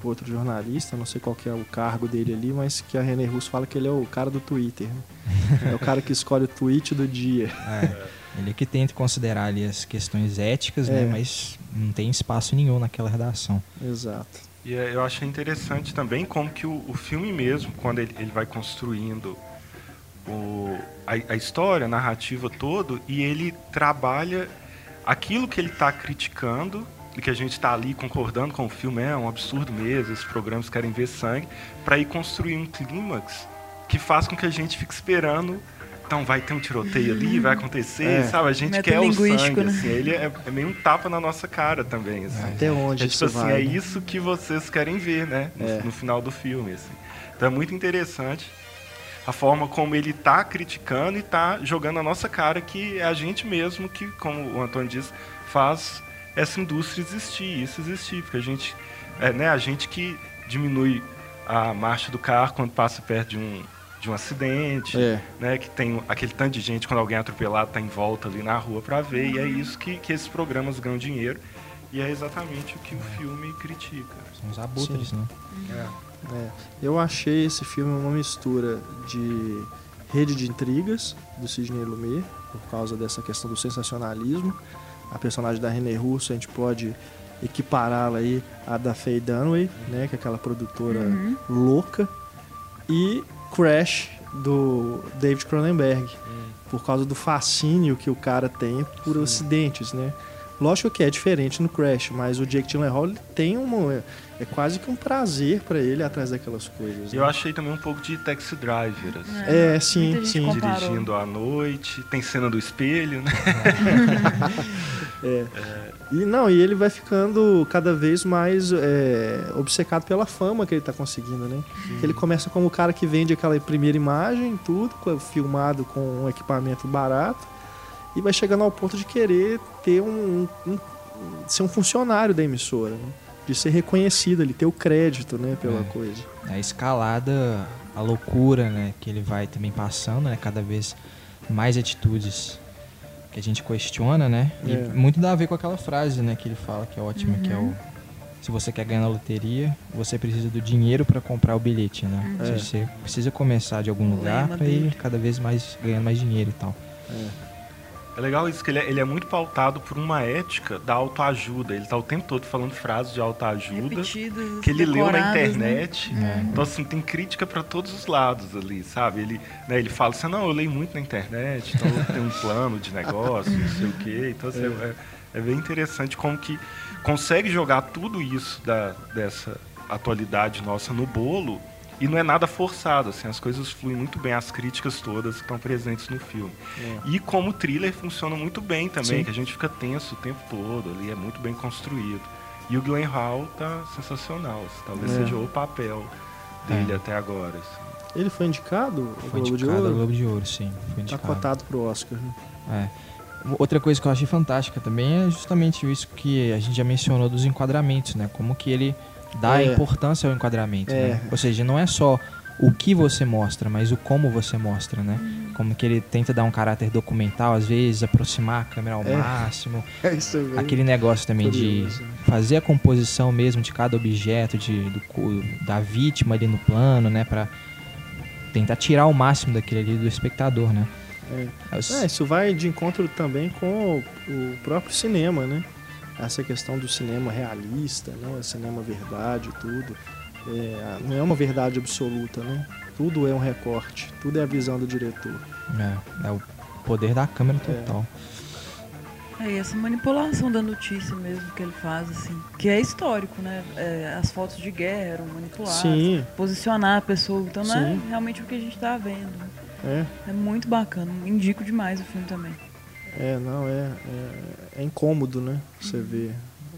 outro jornalista, não sei qual que é o cargo dele ali, mas que a René Russo fala que ele é o cara do Twitter. né? É o cara que escolhe o tweet do dia. Ele que tenta considerar ali as questões éticas, É. né? Mas não tem espaço nenhum naquela redação. Exato. E é, eu achei interessante também como que o, o filme mesmo, quando ele, ele vai construindo o, a, a história, a narrativa todo, e ele trabalha aquilo que ele está criticando e que a gente está ali concordando com o filme, é um absurdo mesmo, esses programas querem ver sangue, para ir construir um clímax que faz com que a gente fique esperando. Então vai ter um tiroteio ali, vai acontecer, É. sabe? A gente quer o sangue, né? assim. Ele é, é meio um tapa na nossa cara também, assim. Até onde É isso tipo assim, vai? é né? isso que vocês querem ver, né? No, É. no final do filme, assim. Então é muito interessante a forma como ele tá criticando e tá jogando a nossa cara que é a gente mesmo que, como o Antônio diz, faz essa indústria existir, isso existir, porque a gente, é, né, a gente que diminui a marcha do carro quando passa perto de um de um acidente, É. né, que tem aquele tanto de gente quando alguém é atropelado tá em volta ali na rua para ver, e é isso que, que esses programas ganham dinheiro. E é exatamente o que o filme critica. São os abutres, né? É. É, eu achei esse filme uma mistura de Rede de Intrigas, do Sidney Lumet, por causa dessa questão do sensacionalismo. A personagem da René Russo, a gente pode equipará-la aí à da Faye Dunaway, né, que é aquela produtora louca. E Crash, do David Cronenberg, por causa do fascínio que o cara tem por acidentes, né? Lógico que é diferente no Crash, mas o Jake Gyllenhaal tem uma é quase que um prazer pra ele atrás daquelas coisas. E né? eu achei também um pouco de Taxi Driver, assim. É, sim, Muita gente sim. comparou. Dirigindo à noite, tem cena do espelho, né? E não, e ele vai ficando cada vez mais é, obcecado pela fama que ele tá conseguindo, né? Que ele começa como o cara que vende aquela primeira imagem, tudo, filmado com um equipamento barato, e vai chegando ao ponto de querer ter um, um- ser um funcionário da emissora, né? de ser reconhecido, ele ter o crédito, né, pela É. coisa. A escalada, a loucura, né? Que ele vai também passando, né? Cada vez mais atitudes que a gente questiona, né? E É. muito dá a ver com aquela frase, né? Que ele fala que é ótima, que é o... Se você quer ganhar na loteria, você precisa do dinheiro para comprar o bilhete, né? Seja, É. Você precisa começar de algum O lugar para ir cada vez mais ganhando mais dinheiro e tal. É legal isso, que ele é, ele é muito pautado por uma ética da autoajuda. Ele tá o tempo todo falando frases de autoajuda Repetidas, que ele leu na né? internet. É. Então, assim, tem crítica para todos os lados ali, sabe? Ele, né, ele fala assim, não, eu leio muito na internet, então eu tenho um plano de negócio, não sei o quê. Então, assim, é, é bem interessante como que consegue jogar tudo isso da, dessa atualidade nossa no bolo e não é nada forçado, assim, as coisas fluem muito bem, as críticas todas estão presentes no filme. E como thriller funciona muito bem também, Sim. que a gente fica tenso o tempo todo ali, é muito bem construído. E o Glenn Hall tá sensacional, assim, talvez É. seja o papel dele É. até agora. assim. Ele foi indicado ao Foi Globo de indicado ao Ouro? Globo de Ouro, sim. Foi Tá indicado. cotado pro Oscar. né? É. Outra coisa que eu achei fantástica também é justamente isso que a gente já mencionou dos enquadramentos, né? Como que ele dá É. importância ao enquadramento, É. né? Ou seja, não é só o que você mostra, mas o como você mostra, né? Como que ele tenta dar um caráter documental, às vezes, aproximar a câmera ao É. máximo. É isso aí. Aquele negócio também curioso, de né? fazer a composição mesmo de cada objeto, de, do, da vítima ali no plano, né? Pra tentar tirar o máximo daquele ali do espectador, né? É. Os- É, isso vai de encontro também com o próprio cinema, né? Essa questão do cinema realista, né? O cinema verdade, tudo. É, não é uma verdade absoluta, né? Tudo é um recorte, tudo é a visão do diretor. É, é o poder da câmera total. É, e essa manipulação da notícia mesmo que ele faz, assim, que é histórico, né? É, as fotos de guerra eram manipuladas, Sim, posicionar a pessoa, então não é realmente o que a gente tá vendo. é. É muito bacana, indico demais o filme também. É, não, é, é, é incômodo, né? Você vê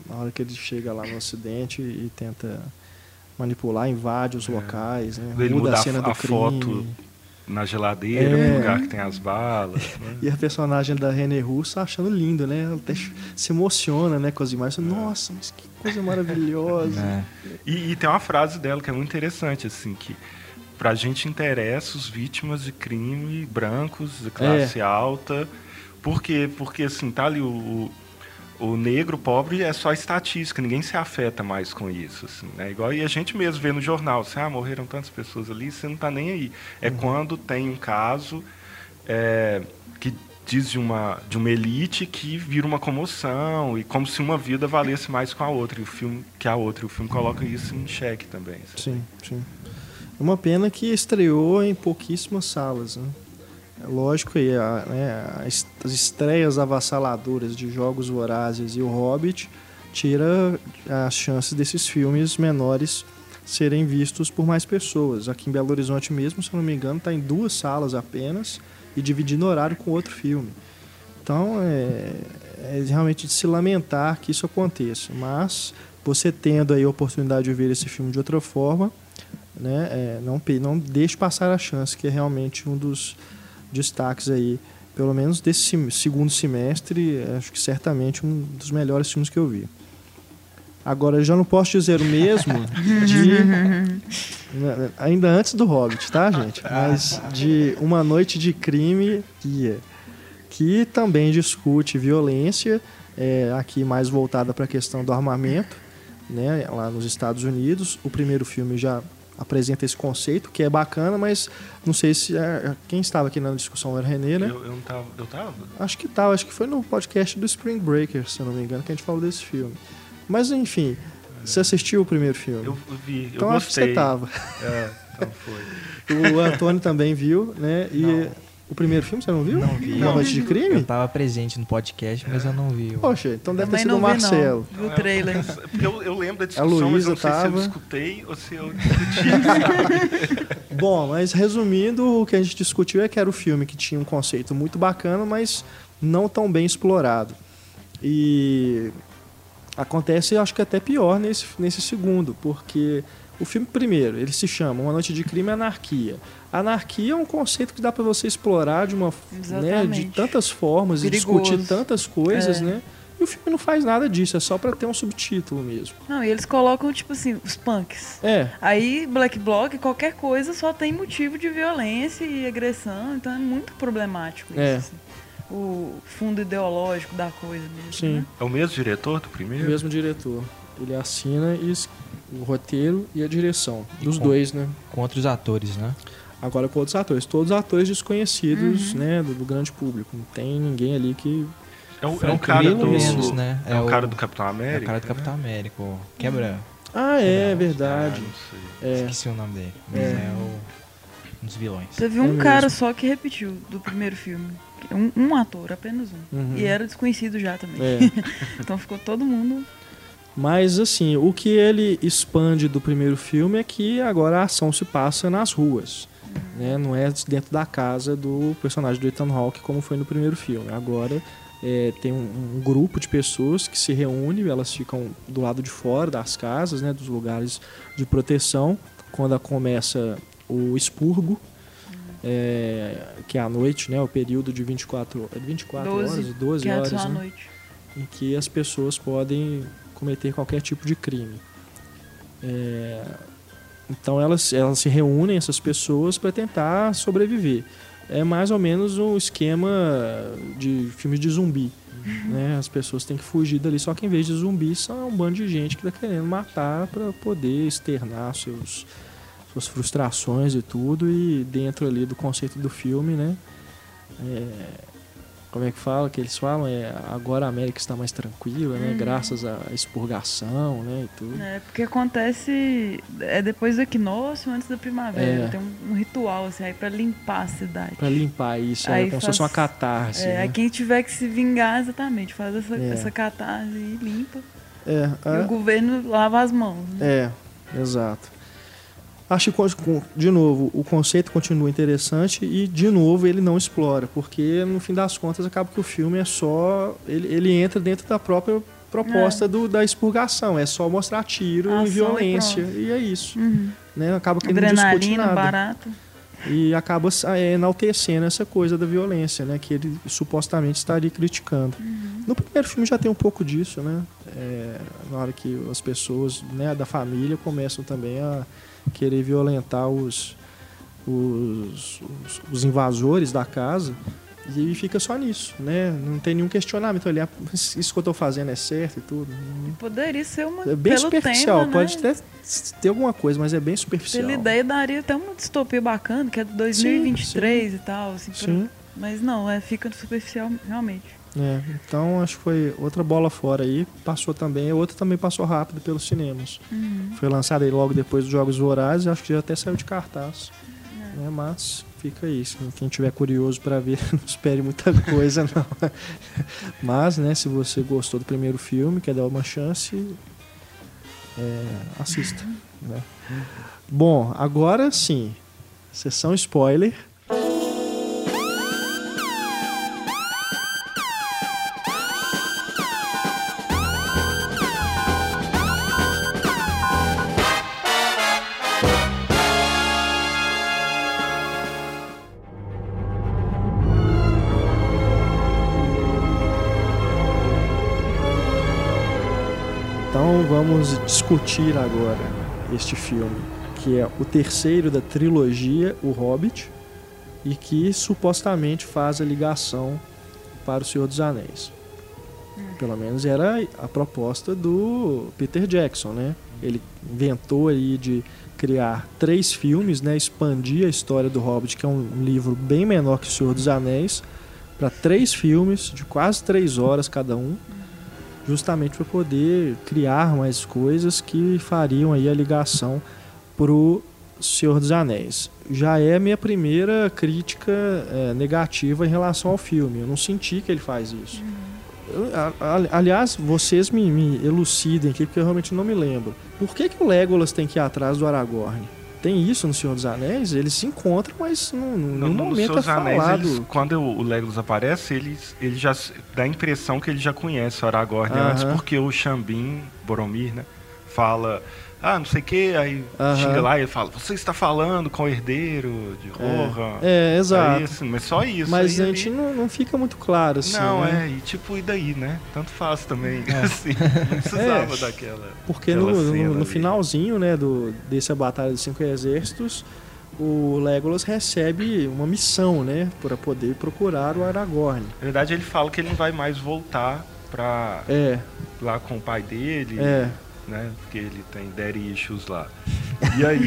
na hora que ele chega lá no acidente e tenta manipular, invade os locais, né? Ele muda muda a a cena do a crime. foto. Na geladeira, É. no lugar que tem as balas. né? E a personagem da René Russo achando lindo, né? Ela até se emociona, né, com as imagens. Nossa, mas que coisa maravilhosa. É. E, e tem uma frase dela que é muito interessante, assim, que pra gente interessa os vítimas de crime brancos, de classe alta. Por quê? Porque, assim, tá ali o, o, negro pobre é só estatística, ninguém se afeta mais com isso, assim, né? Igual e a gente mesmo vê no jornal, assim, ah, morreram tantas pessoas ali, você não tá nem aí. É quando tem um caso é, que diz de uma, de uma elite que vira uma comoção, e como se uma vida valesse mais com a outra, e o filme, que a outra. E o filme coloca isso em xeque também. sabe? Sim, sim. É uma pena que estreou em pouquíssimas salas, né? É lógico que a- né, as as estreias avassaladoras de Jogos Vorazes e O Hobbit tira as chances desses filmes menores serem vistos por mais pessoas. Aqui em Belo Horizonte mesmo, se eu não me engano, está em duas salas apenas e dividindo horário com outro filme. Então é, é realmente de se lamentar que isso aconteça. Mas você tendo aí a oportunidade de ver esse filme de outra forma, né, é, não, não deixe passar a chance, que é realmente um dos destaques aí, pelo menos desse segundo semestre, acho que certamente um dos melhores filmes que eu vi. Agora, eu já não posso dizer o mesmo de. né, ainda antes do Hobbit, tá, gente? Mas de Uma Noite de Crime Guia, que também discute violência, é, aqui mais voltada para a questão do armamento, né, lá nos Estados Unidos. O primeiro filme já apresenta esse conceito, que é bacana, mas não sei se. é, quem estava aqui na discussão era o Renê, né? Eu, eu não tava. Eu tava? Acho que tal, acho que foi no podcast do Spring Breakers, se eu não me engano, que a gente falou desse filme. Mas enfim, você assistiu o primeiro filme? Eu vi, eu então acho que gostei. você tava. É, então foi. O Antônio também viu, né? E Não. O primeiro filme você não viu? Não vi. Uma Noite de Eu Crime? tava presente no podcast, mas eu não vi. o- Poxa, então deve ter sido o Marcelo. não. Vi o trailer. Porque eu, eu lembro da discussão, mas eu Luísa não sei se tava. eu escutei ou se eu discuti. Bom, mas resumindo, o que a gente discutiu é que era o filme que tinha um conceito muito bacana, mas não tão bem explorado. E acontece, acho que até pior nesse, nesse segundo, porque o filme, primeiro, ele se chama Uma Noite de Crime e Anarquia. Anarquia é um conceito que dá para você explorar de uma né, de tantas formas Perigoso. e discutir tantas coisas, É. né? E o filme não faz nada disso, é só para ter um subtítulo mesmo. Não, e eles colocam, tipo assim, os punks. É, Aí, Black Bloc, qualquer coisa só tem motivo de violência e agressão, então é muito problemático isso. É. assim. O fundo ideológico da coisa mesmo. sim. Né? É o mesmo diretor do O primeiro? mesmo diretor. Ele assina e o roteiro e a direção. E dos com- dois, né? Com outros atores, né? Agora com outros atores. Todos atores desconhecidos, né? Do, do grande público. Não tem ninguém ali que. É o, é cara do. menos, né? É, o cara do Capitão É América? o cara do Capitão América, o Quebra. Ah, é, Não, verdade. Ah, não sei. É. Esqueci o nome dele. Mas É. é, o, um dos vilões. Teve É um cara só que repetiu do primeiro filme. Um, um ator, apenas um. Uhum. E era desconhecido já também. É. Então ficou todo mundo. Mas assim, o que ele expande do primeiro filme é que agora a ação se passa nas ruas. Né? Não é dentro da casa do personagem do Ethan Hawke como foi no primeiro filme. Agora é, tem um, um grupo de pessoas que se reúne, elas ficam do lado de fora das casas, né? dos lugares de proteção, quando começa o expurgo, é, que é à noite, né? o período de 24, é 24 12, horas, 12 que é horas. né? noite. em que as pessoas podem cometer qualquer tipo de crime. É, então elas, elas se reúnem, essas pessoas, para tentar sobreviver. é mais ou menos um esquema de filmes de zumbi. Né? As pessoas têm que fugir dali, só que em vez de zumbis são um bando de gente que está querendo matar para poder externar seus, suas frustrações e tudo. E dentro ali do conceito do filme, né? É, como é que fala, que eles falam, é agora a América está mais tranquila, né? Uhum. Graças à expurgação, né? E tudo. É, porque acontece é depois do equinócio, antes da primavera. É. Tem um, um ritual, assim, aí pra limpar a cidade. Pra limpar isso, Aí é como se faz- fosse uma catarse. É, né? quem tiver que se vingar, exatamente, faz essa, É. essa catarse e limpa. É, E é, o governo lava as mãos. né? é, exato. Acho que, de novo, o conceito continua interessante e, de novo, ele não explora, porque, no fim das contas, acaba que o filme é só... Ele, ele entra dentro da própria proposta do, da expurgação, é só mostrar tiro Ação e e violência, pronto. e, é isso. Uhum. Né? Acaba que ele não discute Adrenalina, nada. barato. E acaba é, enaltecendo essa coisa da violência, né? Que ele supostamente estaria criticando. No primeiro filme já tem um pouco disso, né? É, na hora que as pessoas né, da família começam também a querer violentar os, os, os, os invasores da casa. E fica só nisso, né? Não tem nenhum questionamento ali. "Ah, Isso que eu estou fazendo é certo e tudo. Poderia ser uma. É bem pelo superficial. tema, Pode né? até ter alguma coisa, mas é bem superficial. Pela ideia daria até uma distopia bacana, que é de 2023 e tal. Assim, pra- Sim. Mas não, é, fica superficial realmente. É, então acho que foi outra bola fora aí. Passou também, outra também passou rápido pelos cinemas. Foi lançada aí logo depois dos Jogos Vorazes, acho que já até saiu de cartaz. Né, mas fica isso. Quem tiver curioso para ver, não espere muita coisa, não. Mas, né, se você gostou do primeiro filme, quer dar uma chance, é, assista. né? Bom, agora sim, sessão spoiler. Discutir agora este filme, que é o terceiro da trilogia O Hobbit e que supostamente faz a ligação para o Senhor dos Anéis. Pelo menos era a proposta do Peter Jackson, né? Ele inventou aí de criar três filmes, né? Expandir a história do Hobbit, que é um livro bem menor que o Senhor dos Anéis, para três filmes de quase três horas cada um justamente para poder criar mais coisas que fariam aí a ligação pro Senhor dos Anéis. Já é a minha primeira crítica é, negativa em relação ao filme. Eu não senti que ele faz isso. Eu- a- aliás, vocês me, me elucidem aqui, porque eu realmente não me lembro. Por que, que o Legolas tem que ir atrás do Aragorn? Tem isso no Senhor dos Anéis? Eles se encontram, mas não, No, nenhum no momento é Anéis, falado. eles- quando o Legolas aparece, ele, ele já dá a impressão que ele já conhece o Aragorn antes, porque o Xambin, Boromir, né, fala, ah, não sei o que, aí Aham. chega lá e ele fala, você está falando com o herdeiro de Rohan. É, exato. Aí, assim, mas só isso. Mas a gente ali- não, não fica muito claro assim. Não, né? é, e tipo, e daí, né? Tanto faz também, assim, não precisava É. daquela... Porque no, no- no finalzinho, né, do, dessa batalha dos cinco exércitos, o Legolas recebe uma missão, né, para poder procurar o Aragorn. Na verdade, ele fala que ele não vai mais voltar pra É, lá com o pai dele, é. Né? Porque ele tem daddy issues lá. E aí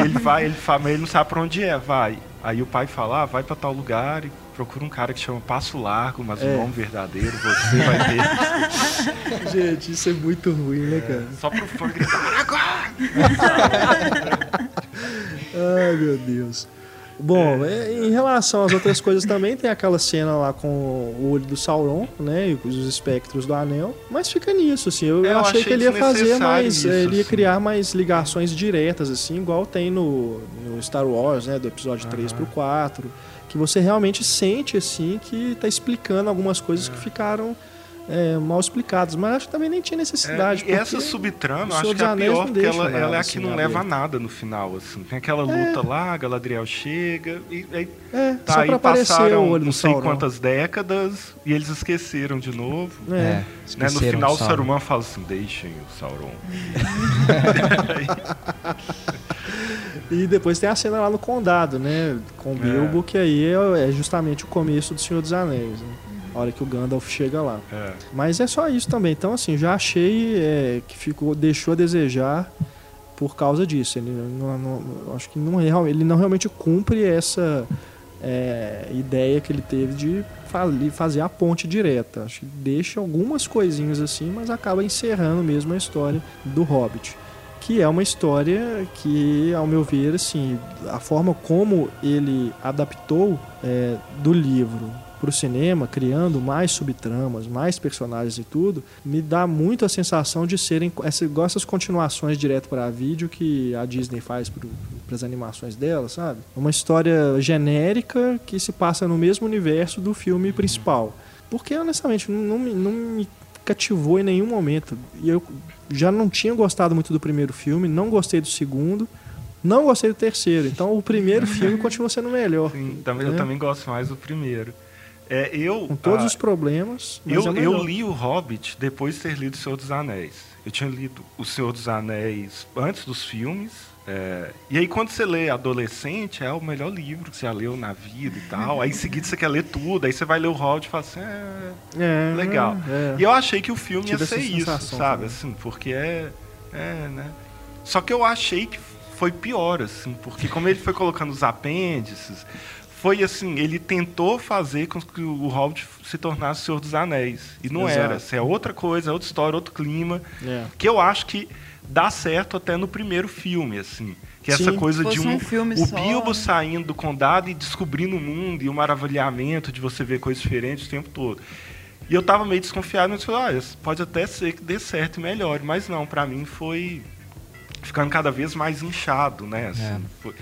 ele vai, ele fala, mas ele não sabe pra onde é, vai. Aí o pai fala, ah, vai pra tal lugar e procura um cara que chama Passo Largo, mas É. o nome verdadeiro você vai ter. Gente, isso é muito ruim, né, cara? Só pro fã gritar, agora! Ai, meu Deus. Bom, é, em relação às outras coisas também, tem aquela cena lá com o olho do Sauron, né, e os espectros do anel, mas fica nisso, assim, eu, É, eu achei, achei que ele ia fazer mais, isso, é, ele ia assim. criar mais ligações diretas, assim, igual tem no, no Star Wars, né, do episódio 3 pro 4, que você realmente sente, assim, que tá explicando algumas coisas que ficaram é, mal explicadas, mas acho que também nem tinha necessidade. É, e essa subtrama, acho que é a pior, não porque ela, nada, ela é a assim, que não a leva a nada no final, assim. Tem aquela luta lá, Galadriel chega, e aí É, tá, só aí passaram o olho não sei Sauron. quantas décadas, e eles esqueceram de novo. É. É, Né, no final o Sauron. Saruman fala assim, deixem o Sauron. E depois tem a cena lá no condado, né? Com o Bilbo, que aí é, é justamente o começo do Senhor dos Anéis. Né? A hora que o Gandalf chega lá. É. Mas é só isso também. Então, assim, já achei é, que ficou, deixou a desejar por causa disso. Ele não, não- acho que não, real- ele não realmente cumpre essa é, ideia que ele teve de fazer a ponte direta. Acho que deixa algumas coisinhas assim, mas acaba encerrando mesmo a história do Hobbit. Que é uma história que, ao meu ver, assim, a forma como ele adaptou é, do livro para o cinema, criando mais subtramas, mais personagens e tudo, me dá muito a sensação de serem igual essas continuações direto para vídeo que a Disney faz para as animações dela, sabe? Uma história genérica que se passa no mesmo universo do filme principal. Porque, honestamente, não, me- não me cativou em nenhum momento. E eu já não tinha gostado muito do primeiro filme, não gostei do segundo, não gostei do terceiro. Então, o primeiro filme continua sendo melhor. Sim, também, eu né? também gosto mais do primeiro. É, eu, Com todos ah, os problemas. mas eu, é eu li o Hobbit depois de ter lido O Senhor dos Anéis. Eu tinha lido O Senhor dos Anéis antes dos filmes. é, e aí, quando você lê adolescente, é o melhor livro que você já leu na vida e tal. Aí, em seguida, você quer ler tudo. Aí, você vai ler o Hobbit e fala assim: é, É, legal. é. E eu achei que o filme Tive ia ser isso, sabe? também. Assim, porque é, é, né? Só que eu achei que foi pior, assim, porque como ele foi colocando os apêndices, foi assim, ele tentou fazer com que o Hobbit se tornasse o Senhor dos Anéis. E não Exato. era. Assim, é outra coisa, é outra história, outro clima. É. Que eu acho que dá certo até no primeiro filme, assim. Que é essa Sim. coisa de um, um filme o só, Bilbo né? saindo do condado e descobrindo o mundo e o maravilhamento de você ver coisas diferentes o tempo todo. E eu tava meio desconfiado, mas falei, olha, pode até ser que dê certo e melhore, mas não, pra mim foi ficando cada vez mais inchado, né? assim, É. foi-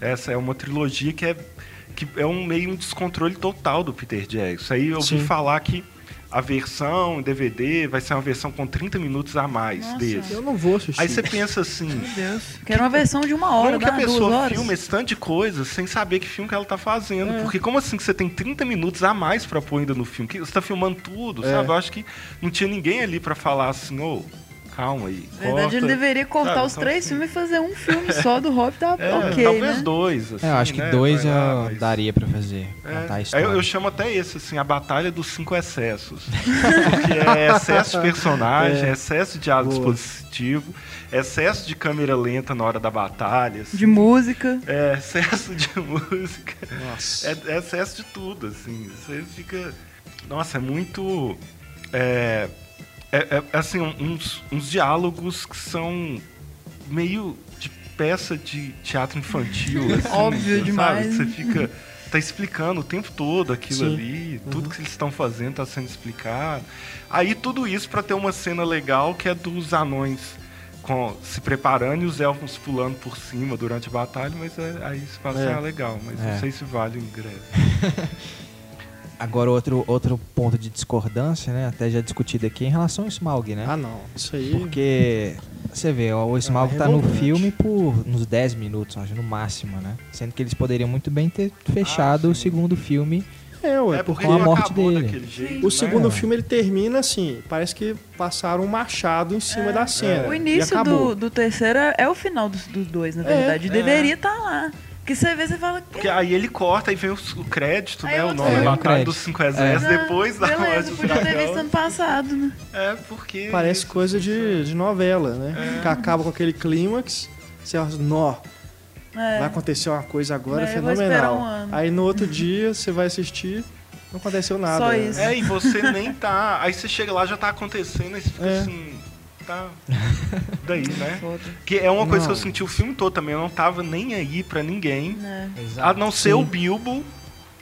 essa é uma trilogia que é que é um meio um descontrole total do Peter Jackson. Aí eu ouvi Sim. falar que a versão em DVD vai ser uma versão com 30 minutos a mais Nossa. desse. Eu não vou assistir. Aí você pensa assim, Meu Deus. Quero uma versão de uma hora, como que a duas pessoa filma esse tanto de coisa sem saber que filme que ela tá fazendo? É. Porque como assim que você tem 30 minutos a mais pra pôr ainda no filme? Que Você tá filmando tudo, É. sabe? Eu acho que não tinha ninguém ali pra falar assim, ô, calma aí. Na verdade, ele deveria cortar Sabe, os então, três assim, filmes e fazer um filme só do Hobbit, tá É, ok, talvez né? dois, assim, É, eu acho que né? dois Vai lá, eu mas- daria pra fazer. É, Contar eu, eu chamo até esse, assim, a batalha dos cinco excessos. Porque é excesso de personagem, É. excesso de diálogo dispositivo, excesso de câmera lenta na hora da batalha. assim. De música. É, excesso de música. Nossa. É, é excesso de tudo, assim. Você fica. Nossa, é muito. É, é, é, assim, uns, uns diálogos que são meio de peça de teatro infantil. assim, Óbvio sabe? demais. Você fica. Tá explicando o tempo todo aquilo Sim. ali, tudo que eles estão fazendo tá sendo explicado. Aí tudo isso pra ter uma cena legal que é dos anões com, se preparando e os elfos pulando por cima durante a batalha, mas é- aí fala assim, É. ah, legal, mas É. não sei se vale o ingresso. Agora, outro, outro ponto de discordância, né? Até já discutido aqui, em relação ao Smaug, né? Ah, não. Isso aí. Porque você vê, ó, o Smaug é tá no filme por uns 10 minutos, acho, no máximo, né? Sendo que eles poderiam muito bem ter fechado Ah, o segundo filme. É, ué, é porque com a morte acabou dele. jeito, o né? segundo É. filme ele termina assim, parece que passaram um machado em cima da cena. O e início do, do terceiro é é o final dos, dos dois, na É, verdade. é. Deveria estar lá. Porque você vê, você fala. Porque aí ele corta e vem o, o crédito, Aí né? O nome filme. Batalha Crédito. dos Cinco Exércitos, Ah, depois da Beleza, do podia ter visto ano passado, né? É, porque... Parece isso- coisa de, de novela, né? Que acaba com aquele clímax, você fala, nó, É. vai acontecer uma coisa agora É, esperar fenomenal. um ano. Aí no outro dia você vai assistir, não aconteceu nada. Só né? isso. É, e você nem tá... Aí você chega lá, já tá acontecendo, aí você fica É. assim... Tá... Daí, né? Que é uma coisa Não. que eu senti o filme todo também. Eu não tava nem aí pra ninguém. né? A não ser Sim. o Bilbo,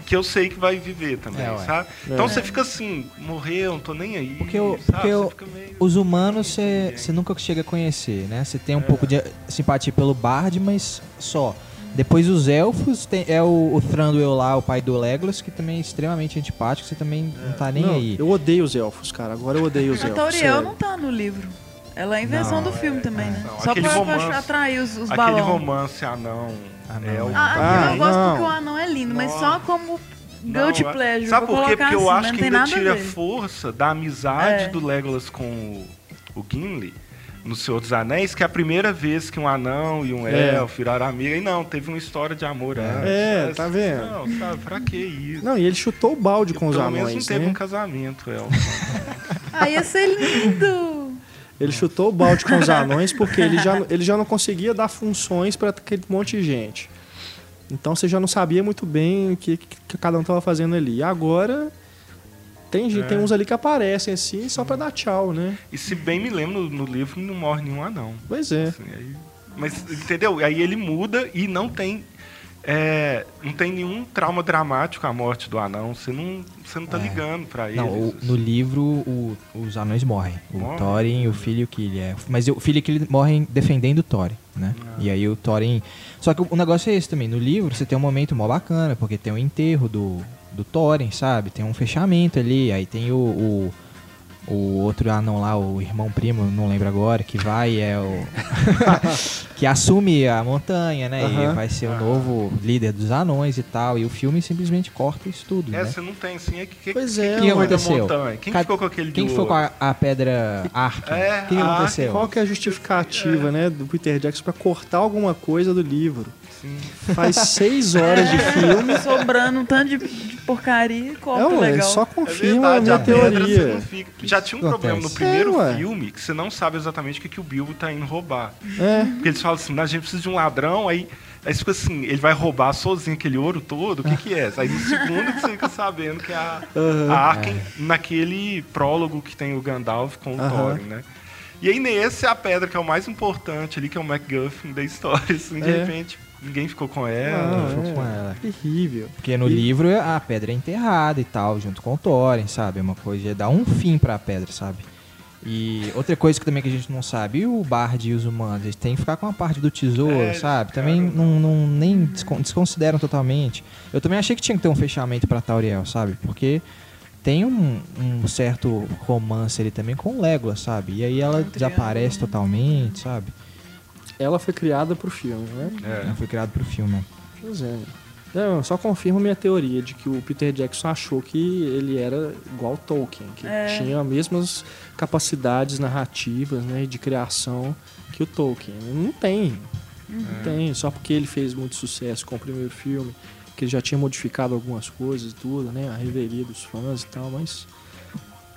que eu sei que vai viver também, É, sabe? É. Então você fica assim, morreu, não tô nem aí. Porque o- sabe? porque o- fica meio- Os humanos você nunca chega a conhecer, né? Você tem um pouco de simpatia pelo Bard, mas só. Depois os elfos, tem, é o, o Thranduil lá, o pai do Legolas, que também é extremamente antipático, você também não tá nem Não, aí. Eu odeio os elfos, cara. Agora eu odeio os A elfos. Tauriel sério. não tá no livro. Ela é a invenção Não, do filme também, né? Não, Só aquele pra, romance- pra atrair os, os Aquele balões. romance anão. Anão, é o- é. Ah, Ah, eu gosto não. porque o anão é lindo, mas Nossa. só como guilty é- pleasure. Sabe por quê? Porque eu assim, acho mas que ainda tira força da amizade É. do Legolas com o, o Gimli no Senhor dos Anéis, que é a primeira vez que um anão e um É. elfo viraram amiga. E não, teve uma história de amor antes. É, Mas, tá vendo? Não, sabe, pra que isso? Não, e ele chutou o balde com os Pelo menos não anões, teve né? um casamento, elfo. Ah, ia ser lindo! Ele chutou o balde com os anões porque ele já, ele já não conseguia dar funções para aquele monte de gente. Então você já não sabia muito bem o que, que cada um estava fazendo ali. E agora tem, gente- É. tem uns ali que aparecem assim só para dar tchau, né? E se bem me lembro, no, no livro não morre nenhum anão. Pois é. Assim, aí- mas, entendeu? Aí ele muda e não tem. É, não tem nenhum trauma dramático a morte do anão. Você não, você não tá É. ligando pra ele. No livro o- os anões morrem. O? Thorin, o filho que ele é. Mas o filho que ele morrem defendendo o Thorin, né? Ah. E aí o Thorin. Só que o, o negócio é esse também. No livro você tem um momento mó bacana, porque tem o enterro do, do Thorin, sabe? Tem um fechamento ali. Aí tem o. o o outro anão lá, o irmão primo, não lembro agora, que vai é o. que assume a montanha, né? Aham. E vai ser o novo líder dos anões e tal. E o filme simplesmente corta isso tudo, É, né? você não tem assim. É que, que, Pois que, é, que O que foi da aconteceu? montanha? Quem Ca- ficou com aquele Quem de foi com a, a pedra Ark? É, o que, que a aconteceu? Qual que é a justificativa, né, do Peter Jackson para cortar alguma coisa do livro? Sim. Faz seis horas de filme. Sobrando um tanto de, de porcaria, corta Não, é legal. só É confirma a verdade, minha a você teoria. fica. Já tinha um problema no primeiro É, filme que você não sabe exatamente o que, que o Bilbo tá indo roubar. É, Porque eles falam assim, a gente precisa de um ladrão, aí, aí fica assim, ele vai roubar sozinho aquele ouro todo, o que que é? Aí no segundo que você fica sabendo que é a, Aham. a Arken, naquele prólogo que tem o Gandalf com o Aham. Thorin, né? E aí nesse, a pedra que é o mais importante ali, que é o MacGuffin da história, assim, de É. repente, ninguém ficou com ela. Não, Ficou é. com ela. terrível. Porque no E- livro a pedra é enterrada e tal, junto com o Thorin, sabe? É uma coisa, dá um fim pra pedra, sabe? E outra coisa que também que a gente não sabe, e o Bard e os humanos, eles têm que ficar com a parte do tesouro, É, sabe? cara, Também não. não, nem descon- desconsideram totalmente. Eu também achei que tinha que ter um fechamento pra Tauriel, sabe? Porque tem um, um certo romance ali também com o Legolas, sabe? E aí ela desaparece totalmente, sabe? Ela foi criada pro filme, né? É. Ela foi criado pro filme. Pois é. Não, só confirma minha teoria de que o Peter Jackson achou que ele era igual Tolkien, que É. tinha as mesmas capacidades narrativas, né, de criação que o Tolkien. Não tem. Não tem. Só porque ele fez muito sucesso com o primeiro filme, que ele já tinha modificado algumas coisas e tudo, né, a reveria dos fãs e tal, mas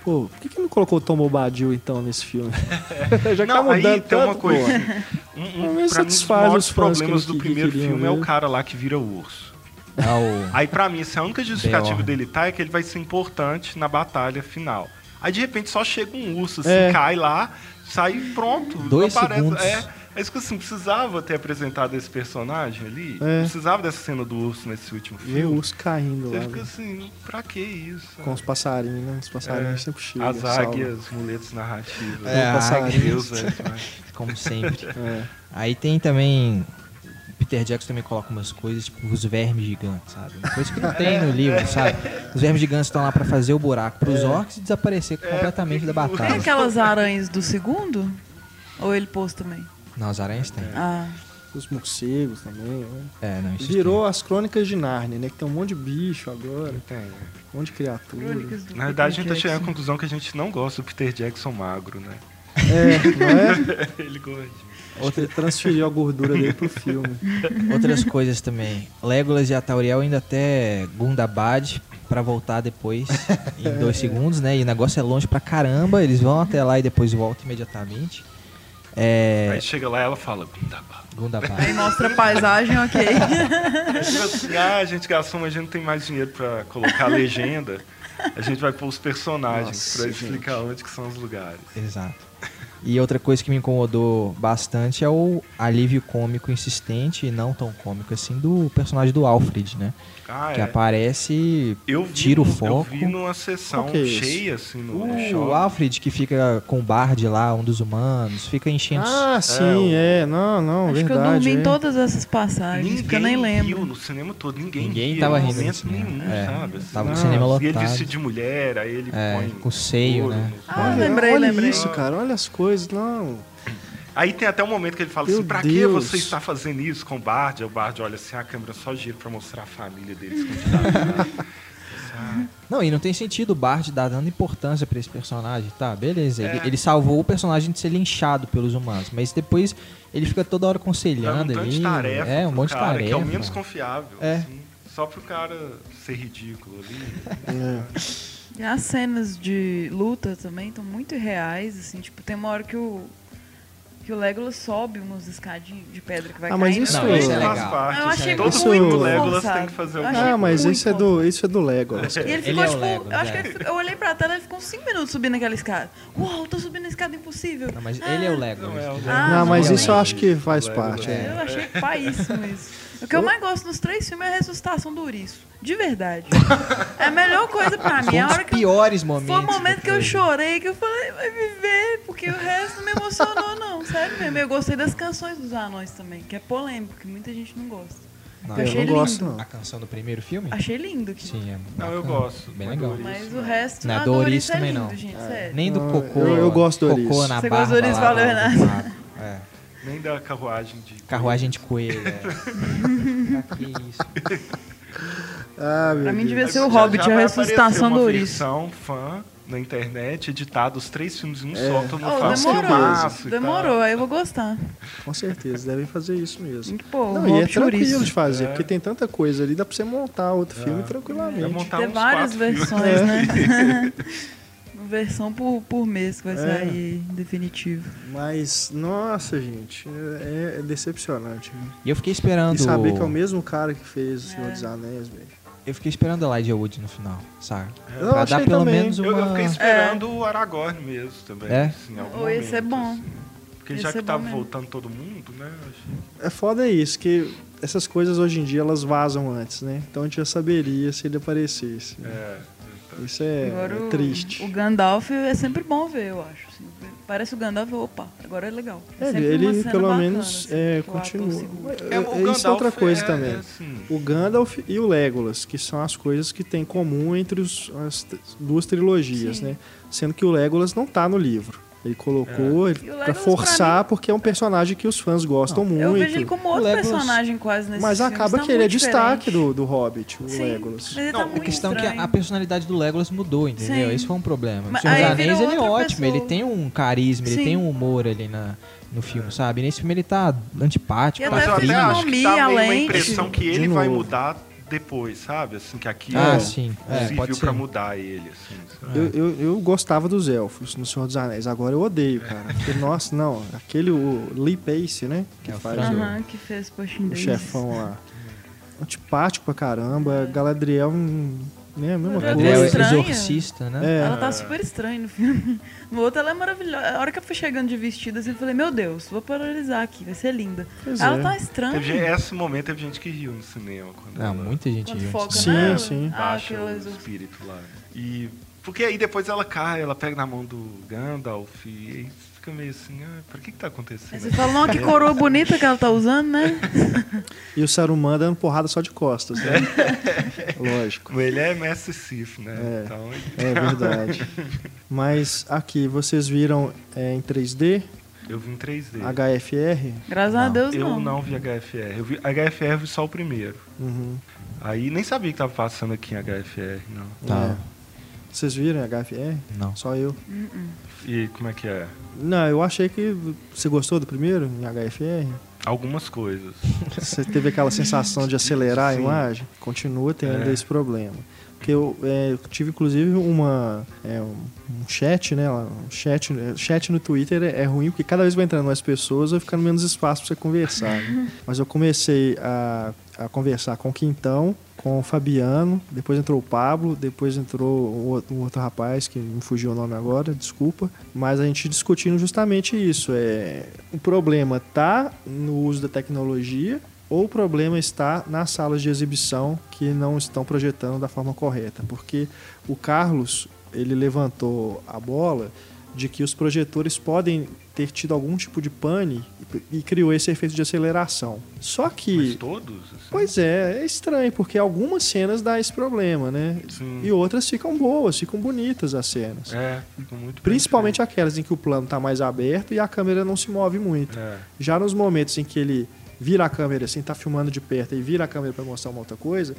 Pô, por que, que não colocou o Tom Bobadil então nesse filme? Já que tá Não, aí mudando tem uma coisa. pô. Um, um, pra mim, satisfaz maiores os problemas que- do primeiro filme é o ver. cara lá que vira urso. É o... Aí pra mim, assim, a única justificativa dele tá é que ele vai ser importante na batalha final. Aí de repente só chega um urso, assim, É. cai lá, sai e pronto. Dois não aparece. segundos. É, é isso que assim, precisava ter apresentado esse personagem ali. É. Precisava dessa cena do urso nesse último Vê o filme. urso caindo Você lá. fica né? assim, pra que isso? Com os passarinhos, né? Os passarinhos É. sempre chegam. As águias, muletas narrativas. É, a águia. Deus, é demais. como sempre. É. Aí tem também. Peter Jackson também coloca umas coisas, tipo os vermes gigantes, sabe? Uma coisa que não tem no livro, sabe? Os vermes gigantes estão lá pra fazer o buraco pros orcs e desaparecer completamente da Tem batalha. aquelas aranhas do segundo? Ou ele pôs também? Não, as aranhas tem. Ah, Os morcegos também, né? É, não, isso Virou as crônicas de Narnia, né? Que tem um monte de bicho agora, Tem. um monte de criatura. Na verdade, a gente tá chegando à conclusão que a gente não gosta do Peter Jackson magro, né? É, não é? Ele gosta. Ele transferiu a gordura dele pro filme. tem. Outras coisas também. Legolas e a Tauriel indo até Gundabad pra voltar depois em dois segundos, né? E o negócio é longe pra caramba. Eles vão até lá e depois voltam imediatamente. É. Aí chega lá e ela fala, Gundabad. Gundabad. Aí mostra a paisagem, ok. Tipo assim, ah, a gente gastou, mas a gente não tem mais dinheiro pra colocar a legenda. A gente vai pôr os personagens gente. explicar onde que são os lugares. Exato. E outra coisa que me incomodou bastante é o alívio cômico insistente e não tão cômico assim do personagem do Alfred, né? Ah, Que é. aparece, Eu vi, tira o foco. Eu vi numa sessão que é cheia, assim, no, no O shopping. Alfred que fica com o Bard lá, um dos humanos, fica enchendo. Ah, sim, é. Não, não, Acho que eu verdade. dormi em é. todas essas passagens, porque eu nem lembro. riu no cinema todo, ninguém Ninguém ria tava rindo no momento nenhum, É, sabe? assim. tava o Não, cinema E ele lotado. vestido de mulher, aí ele É, põe com seio, ouro né? nos Ah, lembrei, olha lembrei. isso, cara. Olha as coisas. Não. Aí tem até um momento que ele fala Meu assim, pra que Deus. você está fazendo isso com o Bard? Aí o Bard olha assim, a câmera só gira pra mostrar a família dele escondida. Não, e não tem sentido o Bart dar dando importância pra esse personagem, tá? Beleza, ele, É. ele salvou o personagem de ser linchado pelos humanos, mas depois ele fica toda hora um aconselhando tanto ali. de tarefa é, um monte de tarefa. Que é o menos confiável. É. assim, só pro cara ser ridículo ali. É. E as cenas de luta também estão muito reais, assim, tipo, tem uma hora que o que o Legolas sobe umas escadinhas de pedra que vai Ah, mas caindo. isso- Não, isso é faz legal. parte. Eu achei Todo muito filme do Legolas forçado. tem que fazer o Ah, mas muito isso é do, isso é do Legolas. E ele Ele ficou, é o tipo, Legolas, eu acho que é. ele ficou- eu olhei pra tela e ele ficou uns 5 minutos subindo aquela escada. Uau, tô subindo a escada impossível. Não, mas ele é o Não, Legolas. é o Ah, Não, mas não, isso eu não. acho que faz Legolas, parte. é. é. Eu achei paíssimo isso. O que eu mais gosto nos três filmes é a ressuscitação do Ouriço. De verdade. É a melhor coisa pra mim. Foi É um dos que eu, piores momentos. foi o momento que eu chorei, que eu falei, vai viver, porque o resto não me emocionou, não. Sério mesmo. Eu gostei das canções dos anões também, que é polêmico, que muita gente não gosta. Não, Eu Eu achei não gosto, lindo. não. A canção do primeiro filme? Achei lindo. Que... Sim, é Não, eu gosto. Bem Mas legal. do Mas o resto. Não, ah, do do Ouriço Ouriço é também lindo, não. gente, sério. Nem do cocô. eu- eu gosto do Cocô na Você barba gosta do lá valeu, Renato. É. Nem da carruagem de. Carruagem de coelho. É. pra que isso? Ah, meu Pra mim devia ser o Hobbit, já a ressuscitação do versão fã na internet, editado os três filmes em um É. só, todo mundo Oh, faz demorou. Demorou, aí eu vou gostar. Com certeza, devem fazer isso mesmo. Pô, Não, o e é tranquilo de fazer, É. porque tem tanta coisa ali, dá pra você montar outro filme Vai tranquilamente. montar Tem várias filmes. versões, É. né? Versão por, por mês que vai É. sair definitivo. Mas, nossa, gente, é, é decepcionante. viu? E eu fiquei esperando. E saber que é o mesmo cara que fez O Senhor É. dos Anéis, velho. Eu fiquei esperando a Elijah Wood no final, sabe? Eu pra achei dar pelo também. menos uma. Eu, eu fiquei esperando o Aragorn mesmo também. É? Assim, em algum Oh, esse é momento, bom. assim. Porque Esse já é que bom tava mesmo. voltando todo mundo, né? É foda isso, que essas coisas hoje em dia elas vazam antes, né? Então a gente já saberia se ele aparecesse. né? É, Isso é, Agora é o, triste. o Gandalf é sempre bom ver, eu acho. assim. Parece o Gandalf, opa, agora é legal. É É, ele, uma ele cena pelo bacana, menos assim, é, o continua. É, É, o isso é outra coisa é- também. é assim, O Gandalf e o Legolas, que são as coisas que tem em comum entre os- as duas trilogias, Sim. né? Sendo que o Legolas não tá no livro. Ele colocou ele- o pra forçar, porque é um personagem que os fãs gostam muito. Eu vejo ele como outro Legolas- personagem quase nesse Mas acaba tá que ele é muito destaque diferente. do, do Hobbit, o Sim, Legolas. Mas ele Não, tá a muito A questão é que a personalidade do Legolas mudou, entendeu? Sim. Esse foi um problema. Mas o Senhor dos Anéis, ele é ótimo, pessoa. ele tem um carisma, ele Sim. tem um humor ali na, no filme, sabe? Nesse filme ele tá antipático, E tá Mas eu até acho que dá meio uma impressão que ele vai mudar depois, sabe? Assim, que aquilo Ah, É. sim. É, serviu ser. mudar ele, assim. sabe? Eu, eu, eu gostava dos elfos no Senhor dos Anéis, agora eu odeio, cara. Porque, nossa, não, aquele o Lee Pace, né? Que É faz Frodo. o, que fez o chefão lá. Antipático pra caramba. Galadriel, hum, né? A mesma Galadriel coisa. é estranha. exorcista, né? É. Ela tá super estranha no filme. No outro ela é maravilhosa. A hora que eu fui chegando de vestido assim, eu falei, meu Deus, vou paralisar aqui, vai ser linda. Pois ela é. tá estranha. Teve, esse momento teve gente que riu no cinema. Quando Ah, ela muita gente Quando viu. foca Sim, nela. sim. Ah, baixa o exor- espírito lá. E, porque aí depois ela cai, ela pega na mão do Gandalf e fica meio assim, ah, pra que que tá acontecendo? você fala, não, que coroa bonita que ela tá usando, né? E o Saruman dando porrada só de costas, né? Lógico. Ele é Mestre Sif, né? É. Então, ele- É verdade. Mas aqui, vocês viram é, em 3D, eu vi em 3D. HFR? Graças a Não. Deus, Eu não. não vi HFR. Eu vi HFR eu vi só o primeiro. Uhum. Aí nem sabia que tava passando aqui em HFR, não. Tá. É. Vocês viram em HFR? Não. Só eu. E como é que é? Não, eu achei que. Você gostou do primeiro em HFR? Algumas coisas. Você teve aquela sensação de acelerar a imagem? Continua tendo É. esse problema. Porque eu, é, eu tive inclusive uma é, um, um chat, né? Um chat, chat no Twitter é, é ruim porque cada vez vai entrando mais pessoas vai ficando menos espaço para você conversar. né? Mas eu comecei a, a conversar com o Quintão, com o Fabiano, depois entrou o Pablo, depois entrou um outro, rapaz que me fugiu o nome agora, desculpa. Mas a gente discutindo justamente isso. É, o problema tá no uso da tecnologia ou o problema está nas salas de exibição que não estão projetando da forma correta, porque o Carlos ele levantou a bola de que os projetores podem ter tido algum tipo de pane e criou esse efeito de aceleração. Só Mas que, todos? assim? pois é, é estranho porque algumas cenas dá esse problema, né? Sim. E outras ficam boas, ficam bonitas as cenas. É, fica muito Principalmente perfeito. aquelas em que o plano está mais aberto e a câmera não se move muito. É. Já nos momentos em que ele vira a câmera assim, tá filmando de perto e vira a câmera para mostrar uma outra coisa,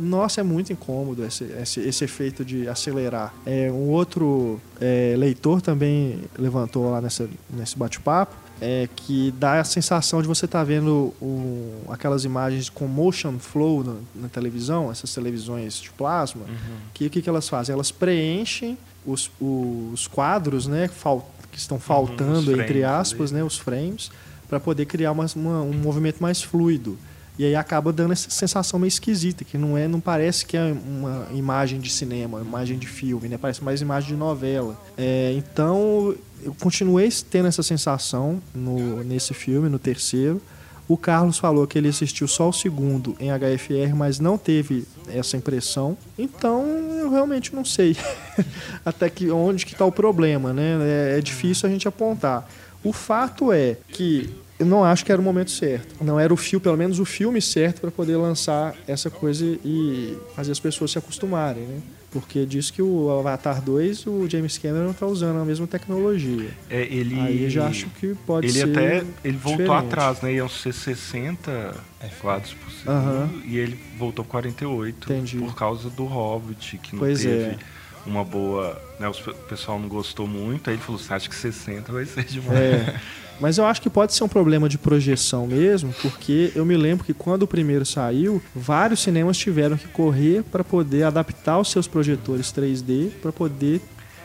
Nossa, é muito incômodo esse, esse, esse efeito de acelerar. É, um outro é, leitor também levantou lá nessa, nesse bate-papo é, que dá a sensação de você estar tá vendo um, aquelas imagens com motion flow na, na, televisão, essas televisões de plasma, uhum. que o que, que elas fazem? Elas preenchem os, os quadros né, que estão uhum, faltando, uhum, entre aspas, né, os frames, para poder criar uma, uma, um movimento mais fluido. E aí acaba dando essa sensação meio esquisita, que não é, não parece que é uma imagem de cinema, uma imagem de filme, né? Parece mais imagem de novela. É, então eu continuei tendo essa sensação no, nesse filme, no terceiro. O Carlos falou que ele assistiu só o segundo em HFR, mas não teve essa impressão. Então eu realmente não sei até que onde que está o problema, né? É, é difícil a gente apontar. O fato é que eu não acho que era o momento certo. Não era o filme, pelo menos o filme certo para poder lançar essa coisa e fazer as pessoas se acostumarem, né? Porque diz que o Avatar 2, o James Cameron está usando a mesma tecnologia. É, ele, Aí eu já acho que pode ele ser. Ele até ele voltou diferente. atrás, né? Iam ser 60 quadros por segundo e ele voltou 48 Entendi. por causa do Hobbit, que não pois teve é. uma boa. Né, o pessoal não gostou muito, aí ele falou: você acha que 60 vai ser demais? É. Mas eu acho que pode ser um problema de projeção mesmo, porque eu me lembro que quando o primeiro saiu, vários cinemas tiveram que correr para poder adaptar os seus projetores 3D para poder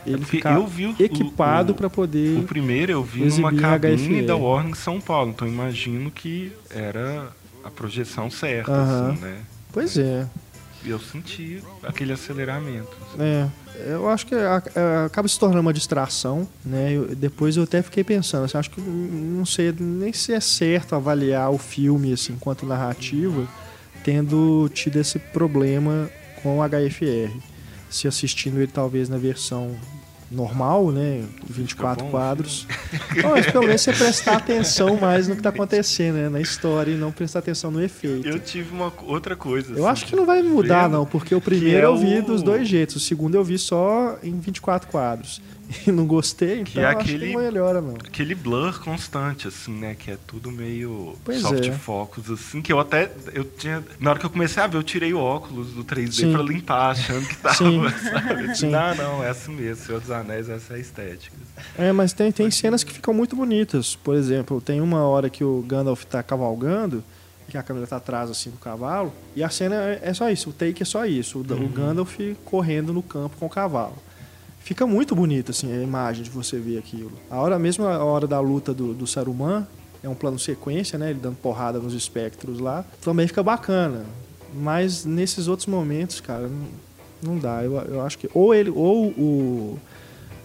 ele é ficar equipado para poder. O primeiro eu vi numa cabine da Warner em São Paulo, então imagino que era a projeção certa, assim, né? Pois é eu senti aquele aceleramento. É, eu acho que acaba se tornando uma distração, né? Eu, depois eu até fiquei pensando, assim, acho que não sei nem se é certo avaliar o filme assim, enquanto narrativa, tendo tido esse problema com o HFR. Se assistindo ele talvez na versão normal, né? 24 bom, quadros. Não, mas pelo menos você prestar atenção mais no que está acontecendo, né? Na história e não prestar atenção no efeito. Eu tive uma outra coisa. Eu assim, acho que não vai mudar, não, porque o primeiro é eu vi dos dois jeitos, o segundo eu vi só em 24 quadros. E não gostei, então que é aquele, que melhora, não. Aquele blur constante, assim, né? Que é tudo meio pois soft é. focus, assim, que eu até. Eu tinha. Na hora que eu comecei a ver, eu tirei o óculos do 3D Sim. pra limpar, achando que tava, Sim. sabe? Sim. Não, não, é assim mesmo. Senhor dos Anéis, essa é a estética. É, mas tem, tem cenas que ficam muito bonitas. Por exemplo, tem uma hora que o Gandalf tá cavalgando que a câmera tá atrás assim do cavalo, e a cena é só isso, o take é só isso, o, uhum. o Gandalf correndo no campo com o cavalo fica muito bonito assim a imagem de você ver aquilo. A hora mesmo a hora da luta do, do Saruman é um plano sequência, né? Ele dando porrada nos espectros lá, também fica bacana. Mas nesses outros momentos, cara, não, não dá. Eu, eu acho que ou ele ou o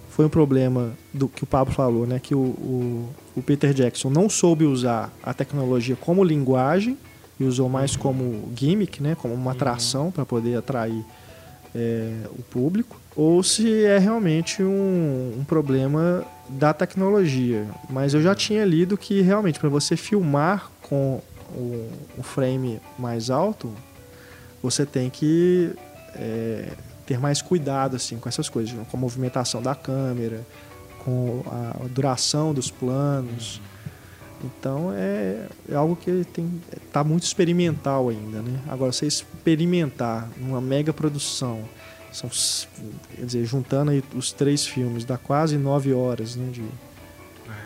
foi um problema do que o Pablo falou, né? Que o, o, o Peter Jackson não soube usar a tecnologia como linguagem e usou mais como gimmick, né? Como uma uhum. atração para poder atrair é, o público ou se é realmente um, um, problema da tecnologia. Mas eu já tinha lido que realmente para você filmar com o, o, frame mais alto, você tem que é, ter mais cuidado assim com essas coisas, com a movimentação da câmera, com a duração dos planos. Então é, é algo que tem está muito experimental ainda, né? Agora você experimentar uma mega produção são, quer dizer, juntando aí os três filmes, dá quase nove horas né, de,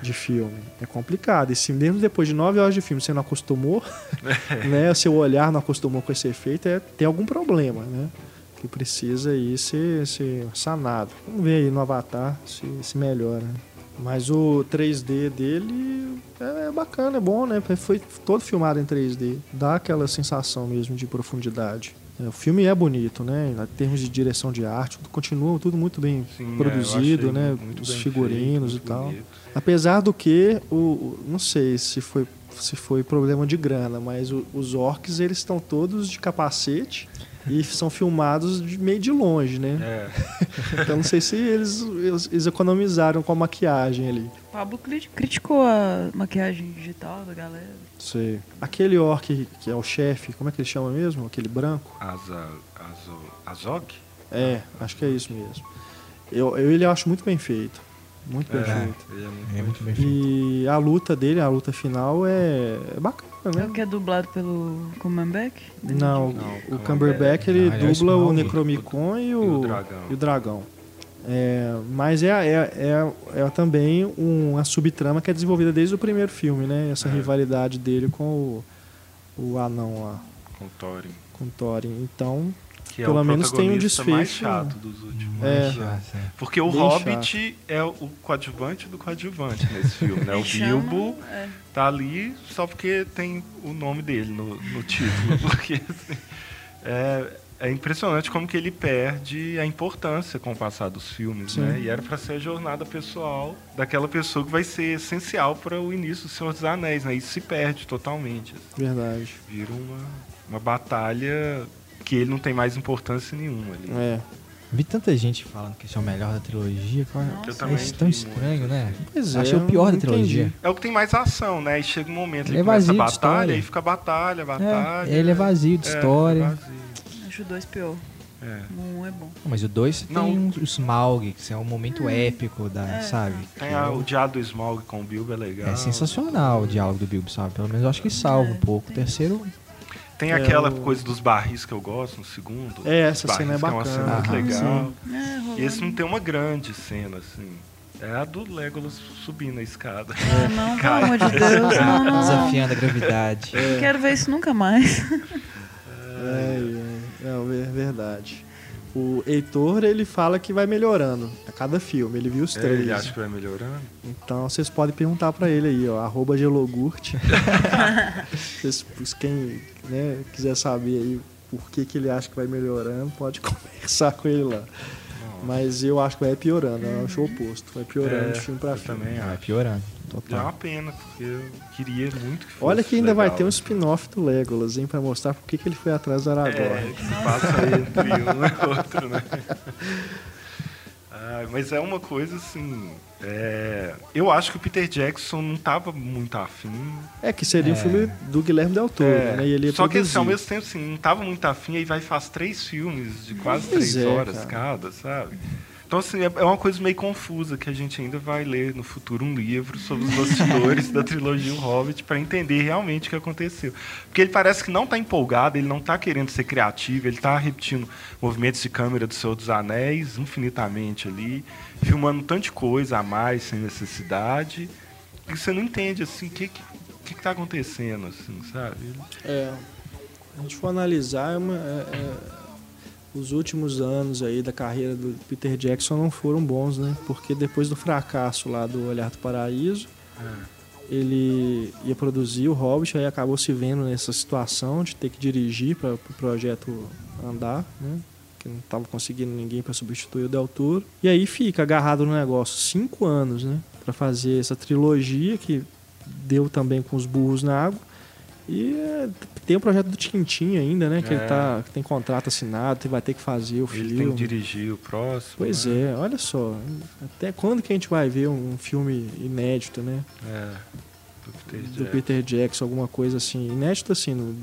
de filme. É complicado. E se mesmo depois de nove horas de filme você não acostumou, né, seu olhar não acostumou com esse efeito, é, tem algum problema, né? Que precisa aí ser, ser sanado. Vamos ver aí no Avatar se, se melhora. Mas o 3D dele é bacana, é bom, né? Foi todo filmado em 3D. Dá aquela sensação mesmo de profundidade. É, o filme é bonito, né? Em termos de direção de arte, continua tudo muito bem Sim, é, produzido, é, né? Os figurinos feito, e tal. Bonito. Apesar do que, o, não sei se foi se foi problema de grana, mas o, os orcs eles estão todos de capacete e são filmados de meio de longe, né? É. então não sei se eles, eles, eles, economizaram com a maquiagem ali. O Pablo criticou a maquiagem digital da galera. Sei. Aquele orc que é o chefe, como é que ele chama mesmo? Aquele branco? Azog? É, acho que é isso mesmo. Eu, eu ele acho muito bem feito. Muito bem É, feito. ele é muito É bem muito bem feito. E a luta dele, a luta final é, é bacana, É né? o que é dublado pelo Cumberbatch? Não, Não, o Cumberbatch ele Ah, ele é o dubla o. Necromicon e E o, o dragão. e o dragão. É, mas é, é, é, é também uma subtrama que é desenvolvida desde o primeiro filme, né? Essa É. rivalidade dele com o, o anão lá, Com Thorin. com o Thorin. Então, Que é Pelo o menos tem um protagonista mais desfecho. chato dos últimos. É. Chato. Porque o Bem Hobbit é o coadjuvante do coadjuvante nesse filme, né? O Bilbo é. tá ali só porque tem o nome dele no, no título. Porque assim, é, é impressionante como que ele perde a importância com o passar dos filmes, Sim. né? E era para ser a jornada pessoal daquela pessoa que vai ser essencial para o início do Senhor dos Anéis, né? Isso se perde totalmente. verdade. Vira uma, uma batalha que ele não tem mais importância nenhuma ali. É. Vi tanta gente falando que esse é o melhor da trilogia. Nossa. É tão estranho, muito. né? Pois é, Achei o pior da trilogia. entendi. É o que tem mais ação, né? E chega um momento Ele ele é começa a vazio de batalha, história. aí fica batalha, batalha. ele é vazio de É, história. é vazio. Acho o dois pior. É. O um é bom. Mas o 2 Não. tem um, o Smaug, que é um momento épico da, É. sabe? Tem Que a- é- o diálogo do Smaug com o Bilbo é legal. É sensacional o diálogo do Bilbo, sabe? Pelo menos eu acho que salva um pouco. O terceiro, Tem É, aquela o- coisa dos barris que eu gosto no segundo. É, essa cena é barris, que bacana. É uma cena muito legal. É. E esse não tem uma grande cena, assim. É a do Legolas subindo a escada. Ah, não, pelo amor de Deus. Não, não. desafiando a gravidade. Não quero ver isso nunca mais. É, é, é, é verdade. O Heitor, ele fala que vai melhorando a cada filme. Ele viu os É, três. ele acha que vai melhorando. Então vocês podem perguntar pra ele aí, ó, arroba gelogurt. Vocês, quem né, quiser saber aí por que, que ele acha que vai melhorando, pode conversar com ele lá. Mas eu acho que vai piorando, eu acho o oposto. Vai piorando É, de filme pra filme. também Vai acho. Piorando. É uma Total. pena, porque eu queria muito que fosse Olha que ainda vai legal. ter um spin-off do Legolas, hein, pra mostrar por que, que ele foi atrás do É, Aragorn. que se passa entre um e outro, né? Ah, mas é uma coisa assim. é, Eu acho que o Peter Jackson não estava muito afim. É, que seria um É. filme do Guilherme Del Toro, É, né? E ele só que assim, ao mesmo tempo assim, não estava muito afim, aí vai faz três filmes de quase Pois três é, horas cara. cada, sabe? Então, assim, é é uma coisa meio confusa que a gente ainda vai ler no futuro um livro sobre os bastidores da trilogia O Hobbit para entender realmente o que aconteceu. Porque ele parece que não está empolgado, ele não está querendo ser criativo, ele está repetindo movimentos de câmera do Senhor dos Anéis infinitamente ali, filmando um de coisa a mais, sem necessidade. E você não entende, assim, o que que, que que tá acontecendo, assim, sabe? É, a gente for analisar, é uma- é- é- os últimos anos aí da carreira do Peter Jackson não foram bons, né? Porque depois do fracasso lá do Olhar do Paraíso, ele ia produzir o Hobbit, aí acabou se vendo nessa situação de ter que dirigir para o pro projeto andar, né? Que não estava conseguindo ninguém para substituir o Del Toro. E aí fica agarrado no negócio cinco anos, né? Para fazer essa trilogia que deu também com os burros na água. E é, tem o projeto do Tintin ainda, né? Que É. ele tá, que tem contrato assinado, que vai ter que fazer o filme. Ele tem que dirigir o próximo. Pois né? é, olha só. Até quando que a gente vai ver um filme inédito, né? É. Do Peter Do Jackson. Peter Jackson, alguma coisa assim. Inédito assim, no-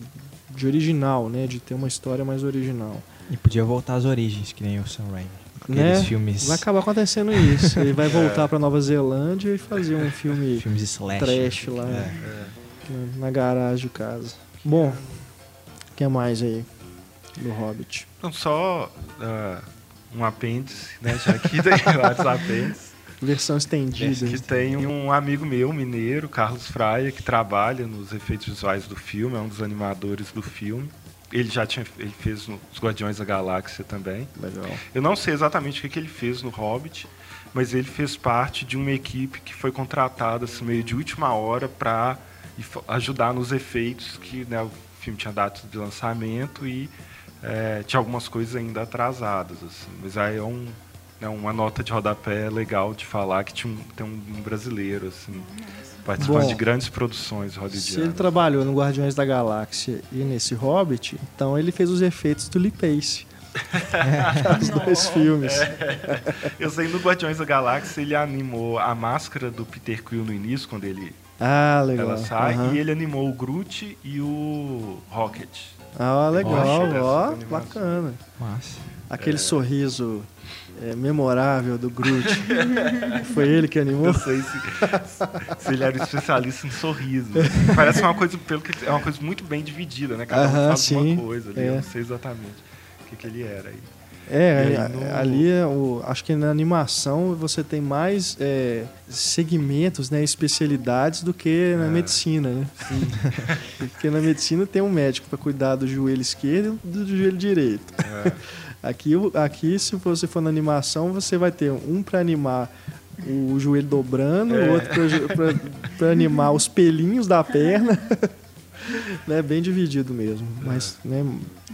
de original, né? De ter uma história mais original. E podia voltar às origens, que nem o Sam Raimi. Aqueles Né? filmes, Vai acabar acontecendo isso. Ele vai voltar pra Nova Zelândia e fazer um filme filmes slash. trash lá É. na garagem de casa. Bom, o que mais aí do Hobbit? Então, só ah, um apêndice, né? Já que tem vários apêndices. Versão estendida. Que tem um amigo meu, mineiro, Carlos Fraia, que trabalha nos efeitos visuais do filme, é um dos animadores do filme. Ele já tinha, ele fez os Guardiões da Galáxia também. Legal. Eu não sei exatamente o que, que ele fez no Hobbit, mas ele fez parte de uma equipe que foi contratada assim, meio de última hora para ajudar nos efeitos que né, o filme tinha data de lançamento e é, tinha algumas coisas ainda atrasadas. Assim. Mas aí é um, né, uma nota de rodapé legal de falar que tinha um, tem um, brasileiro assim, participando Bom, de grandes produções Se ele hollywoodianas. trabalhou no Guardiões da Galáxia e nesse Hobbit, então ele fez os efeitos do Lee Pace. Os dois filmes. Eu sei no Guardiões da Galáxia ele animou a máscara do Peter Quill no início, quando ele Ah, legal. ela sai, Aham. e ele animou o Groot e o Rocket. Ah, legal, ó, bacana. Massa. Aquele sorriso é, memorável do Groot. Foi ele que animou? Não sei se, se ele era especialista em sorriso. Parece uma coisa, pelo que é uma coisa muito bem dividida, né? Cada um faz sim, uma coisa ali. é. Eu não sei exatamente o que, que ele era aí. É, E aí a- no- ali é o, acho que na animação você tem mais é, segmentos, né, especialidades do que na É. medicina, né? Porque na medicina tem um médico para cuidar do joelho esquerdo e do joelho direito. É. Aqui, aqui, se você for na animação, você vai ter um para animar o joelho dobrando, É. o outro para animar os pelinhos da perna. né, bem dividido mesmo. Mas, né,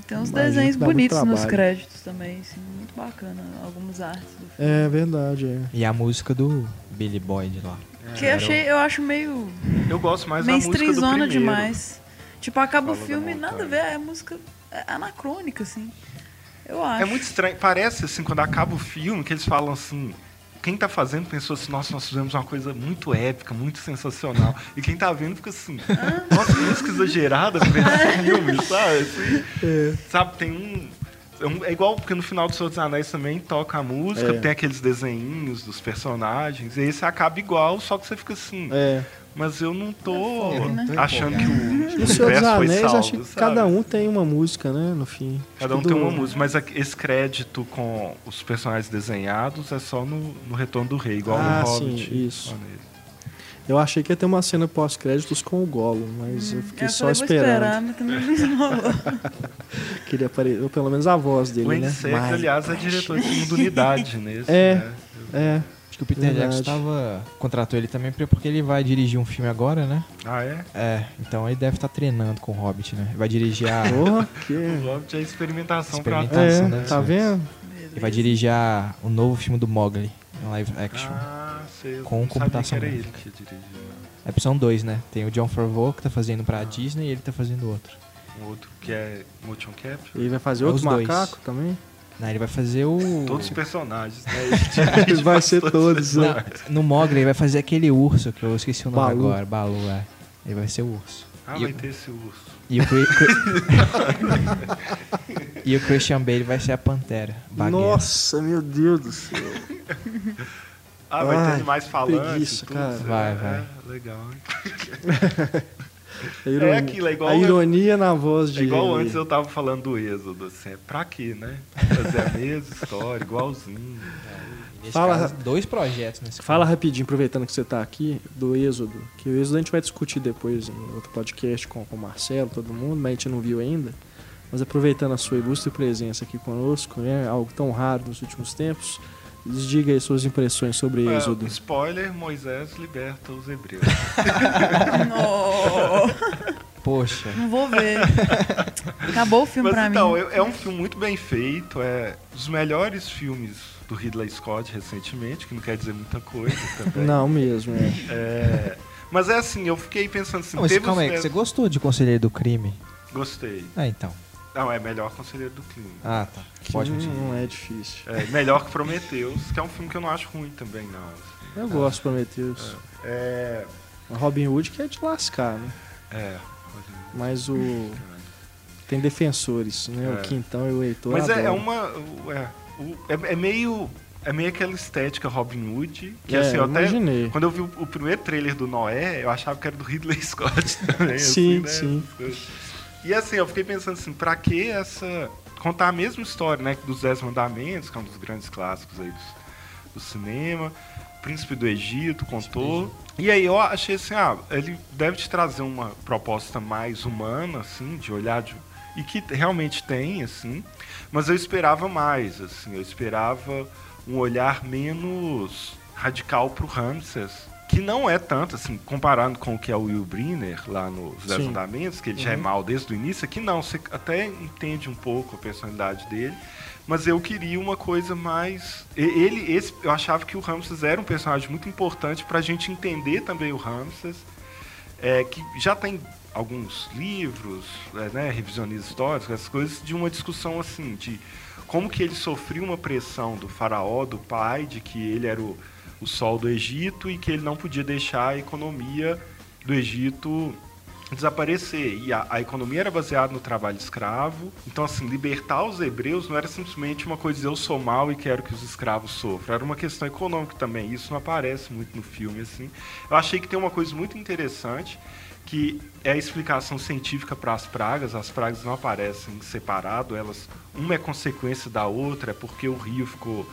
Tem uns desenhos bonitos nos créditos também, assim, muito bacana. Algumas artes do filme. é verdade. É. E a música do Billy Boyd lá. Que eu achei, eu acho meio Eu gosto mais da música do mainstreamzona primeiro. demais. Tipo, acaba o Fala da filme, nada a ver, é música é anacrônica, assim. Eu acho. É muito estranho. Parece assim, quando acaba o filme, que eles falam assim. Quem tá fazendo pensou assim, nossa, nós fizemos uma coisa muito épica, muito sensacional. E quem tá vendo fica assim, nossa, que música exagerada pra esse filme, sabe? Assim, Sabe, tem um. é um- É igual porque no final do Senhor dos Anéis também toca a música, É. tem aqueles desenhinhos dos personagens, e esse acaba igual, só que você fica assim, É. mas eu não tô É né? achando que o No Senhor dos universo foi Anéis, salvo, acho que sabe? cada um tem uma música, né? No fim. Cada um tem uma música, mas esse crédito com os personagens desenhados é só no, no Retorno do Rei, igual Ah, no sim, Hobbit. isso. só nele. Eu achei que ia ter uma cena pós-créditos com o Gollum, mas eu fiquei eu só esperando. Queria aparecer, ou pelo menos a voz dele, O né? Mas- aliás, é diretor de segunda unidade nesse, É. né? É, Acho que o Peter Verdade. Jackson tava, contratou ele também porque ele vai dirigir um filme agora, né? Ah, é? É, então ele deve estar treinando com o Hobbit, né? Vai dirigir a. porra, que... O Hobbit é experimentação pra Experimentação. É, né, tá vendo? Ele vai dirigir a- o novo filme do Mogli, em live action. Ah, sei. Com não sabia computação que era ele gráfica. que ia dirigir. né? É, são dois, né? Tem o John Favreau que tá fazendo pra Disney e ele tá fazendo outro. Um outro que é motion capture. Ele vai fazer É outro os dois. macaco também? Não, ele vai fazer o. Todos os personagens, né? Ele vai ser todos, né? Não, no Mogli ele vai fazer aquele urso que eu esqueci o nome Balu. agora. Balu, é. Ele vai ser o urso. Ah, E vai o- ter esse urso. E o, e o Christian Bale vai ser a Pantera. Bagueira. Nossa, meu Deus do céu. Ah, vai ter Ai, animais falantes. preguiça, e tudo. cara. Vai, é, vai. É, legal, hein? A ironia, aquilo, é igual- a ironia na voz de É igual ele. antes eu tava falando do Êxodo, assim, é pra quê, né? Fazer a mesma história, igualzinho. Nesse Fala- caso, dois projetos nesse Fala rapidinho, aproveitando que você tá aqui, do Êxodo. Que o Êxodo a gente vai discutir depois em outro podcast com, com o Marcelo, todo mundo, mas a gente não viu ainda. Mas aproveitando a sua ilustre presença aqui conosco, né, algo tão raro nos últimos tempos, diga aí suas impressões sobre É, Êxodo. spoiler, Moisés liberta os hebreus. Poxa. não vou ver. Acabou o filme Mas pra então, mim. é, é um filme muito bem feito, é dos melhores filmes do Ridley Scott recentemente, que não quer dizer muita coisa também. Não mesmo, é. É, mas é assim, eu fiquei pensando assim, Não, mas teve calma os aí, que você gostou de Conselheiro do Crime? Gostei. Ah, então. Não, é melhor Conselheiro do Crime. Ah, tá. Pode não, continuar. não é difícil. É, melhor que Prometheus, que é um filme que eu não acho ruim também, não. assim. Eu gosto de Prometheus. É. Robin Hood que é de lascar, né? É. Mas o. Tem defensores, né? É. O Quintão e o Heitor. Mas é, é uma. É, é, é meio. É meio aquela estética Robin Hood. Que É, assim, eu até. imaginei. Quando eu vi o, o primeiro trailer do Noé, eu achava que era do Ridley Scott também. Sim, assim, né? E assim, eu fiquei pensando assim, pra que essa. Contar a mesma história, né? Dos Dez Mandamentos, que é um dos grandes clássicos aí do, do cinema. Príncipe do Egito contou. E aí eu achei assim, ah, ele deve te trazer uma proposta mais humana, assim, de olhar de. E que realmente tem, assim. Mas eu esperava mais, assim, eu esperava um olhar menos radical pro Ramses. Que não é tanto, assim, comparando com o que é o Will Briner lá nos Dez Sim. Mandamentos, que ele já é Uhum. mal desde o início, aqui não, você até entende um pouco a personalidade dele, mas eu queria uma coisa mais. Ele, esse, eu achava que o Ramses era um personagem muito importante pra gente entender também o Ramses, é, que já tem alguns livros, é, né, revisionistas históricos, essas coisas, de uma discussão assim, de como que ele sofreu uma pressão do faraó, do pai, de que ele era o, o sol do Egito e que ele não podia deixar a economia do Egito desaparecer. E a, a, economia era baseada no trabalho escravo. Então, assim, libertar os hebreus não era simplesmente uma coisa de eu sou mal e quero que os escravos sofram. Era uma questão econômica também. Isso não aparece muito no filme, assim. Eu achei que tem uma coisa muito interessante que é a explicação científica para as pragas. As pragas não aparecem separado, elas uma é consequência da outra, é porque o rio ficou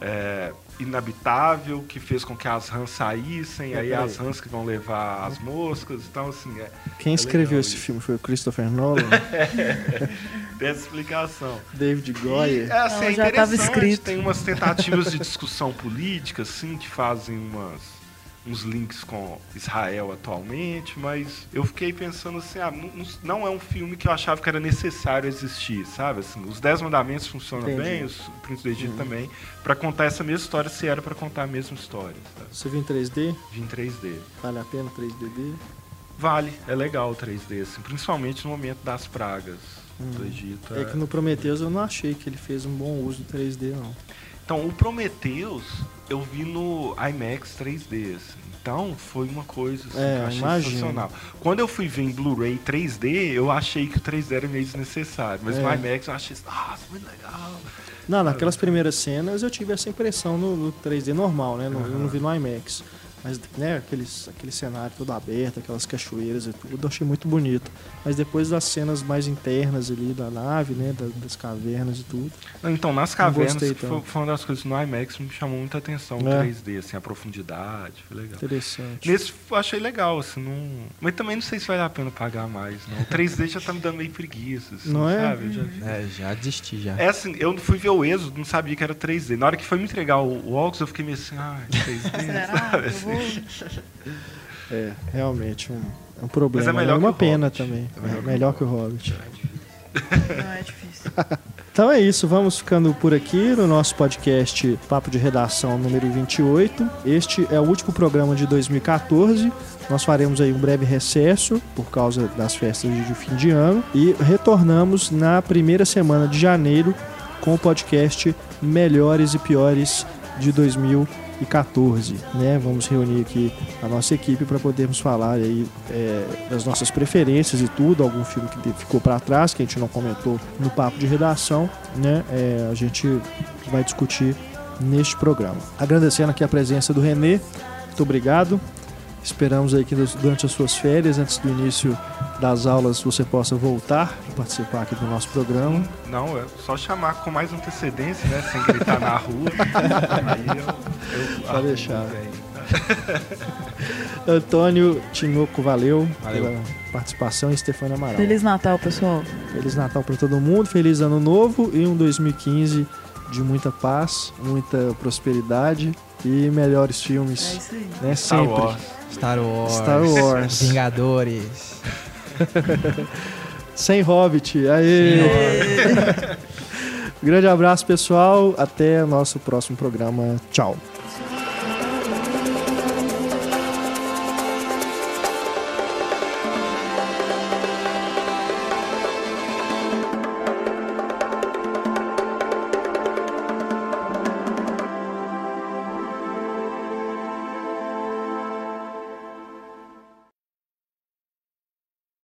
é, inabitável, que fez com que as rãs saíssem, é, aí as rãs que vão levar as moscas, então assim... É, Quem é escreveu esse isso. filme foi o Christopher Nolan? Tem essa explicação. David Goyer. E, é, assim, Não, é já estava escrito. Tem umas tentativas de discussão política, assim, que fazem umas uns links com Israel atualmente, mas eu fiquei pensando assim, ah, não, não, é um filme que eu achava que era necessário existir, sabe? Assim, os Dez Mandamentos funcionam Entendi. bem, os Príncipe do Egito uhum. também, para contar essa mesma história se era para contar a mesma história. Sabe? Você viu em 3D? Vi em 3D. Vale a pena 3D? Vale, é legal o 3D, assim, principalmente no momento das pragas hum. do Egito. É, é que no Prometheus eu não achei que ele fez um bom uso do 3D, não. Então, o Prometheus eu vi no IMAX 3D, assim. Então, foi uma coisa assim, é, que eu achei imagino. sensacional. Quando eu fui ver em Blu-ray 3D, eu achei que o 3D era meio desnecessário. Mas é. no IMAX eu achei, nossa, muito legal. Não, naquelas primeiras cenas eu tive essa impressão no, no 3D normal, né? No, uhum. Eu não vi no IMAX. Mas, né, aqueles, aquele cenário todo aberto, aquelas cachoeiras e tudo, eu achei muito bonito. Mas depois das cenas mais internas ali da nave, né, das, das cavernas e tudo. Então, nas cavernas, gostei, foi, foi, uma das coisas no IMAX que me chamou muita atenção, o é. 3D, assim, a profundidade, foi legal. Interessante. Nesse eu achei legal, assim, não... mas também não sei se vale a pena pagar mais, não. O 3D já tá me dando meio preguiça, assim, não é? sabe? Já... É, já desisti, já. É assim, eu fui ver o Êxodo, não sabia que era 3D. Na hora que foi me entregar o, o óculos, eu fiquei meio assim, ah, 3D, sabe? Assim. É, realmente um, é um problema. Mas é melhor é uma pena Hobbit. também. É melhor, é melhor que o Hobbit. Não é difícil. Então é isso, vamos ficando por aqui no nosso podcast Papo de Redação número 28. Este é o último programa de 2014. Nós faremos aí um breve recesso por causa das festas de fim de ano e retornamos na primeira semana de janeiro com o podcast Melhores e Piores de 2014. 2014, né? Vamos reunir aqui a nossa equipe para podermos falar aí é, das nossas preferências e tudo, algum filme que ficou para trás que a gente não comentou no papo de redação, né? É, a gente vai discutir neste programa. Agradecendo aqui a presença do Renê, muito obrigado. Esperamos aí que durante as suas férias, antes do início das aulas, você possa voltar a participar aqui do nosso programa. Não, é só chamar com mais antecedência, né? Sem gritar na rua. aí eu, eu deixar. Antônio Tinoco, valeu, valeu, pela participação e Stefania Amaral. Feliz Natal, pessoal. Feliz Natal para todo mundo, feliz ano novo e um 2015 de muita paz, muita prosperidade e melhores filmes. É isso aí. Né? Sempre. Star Wars. Star Wars. Vingadores. Sem Hobbit. Aê! Sem Grande abraço, pessoal. Até o nosso próximo programa. Tchau.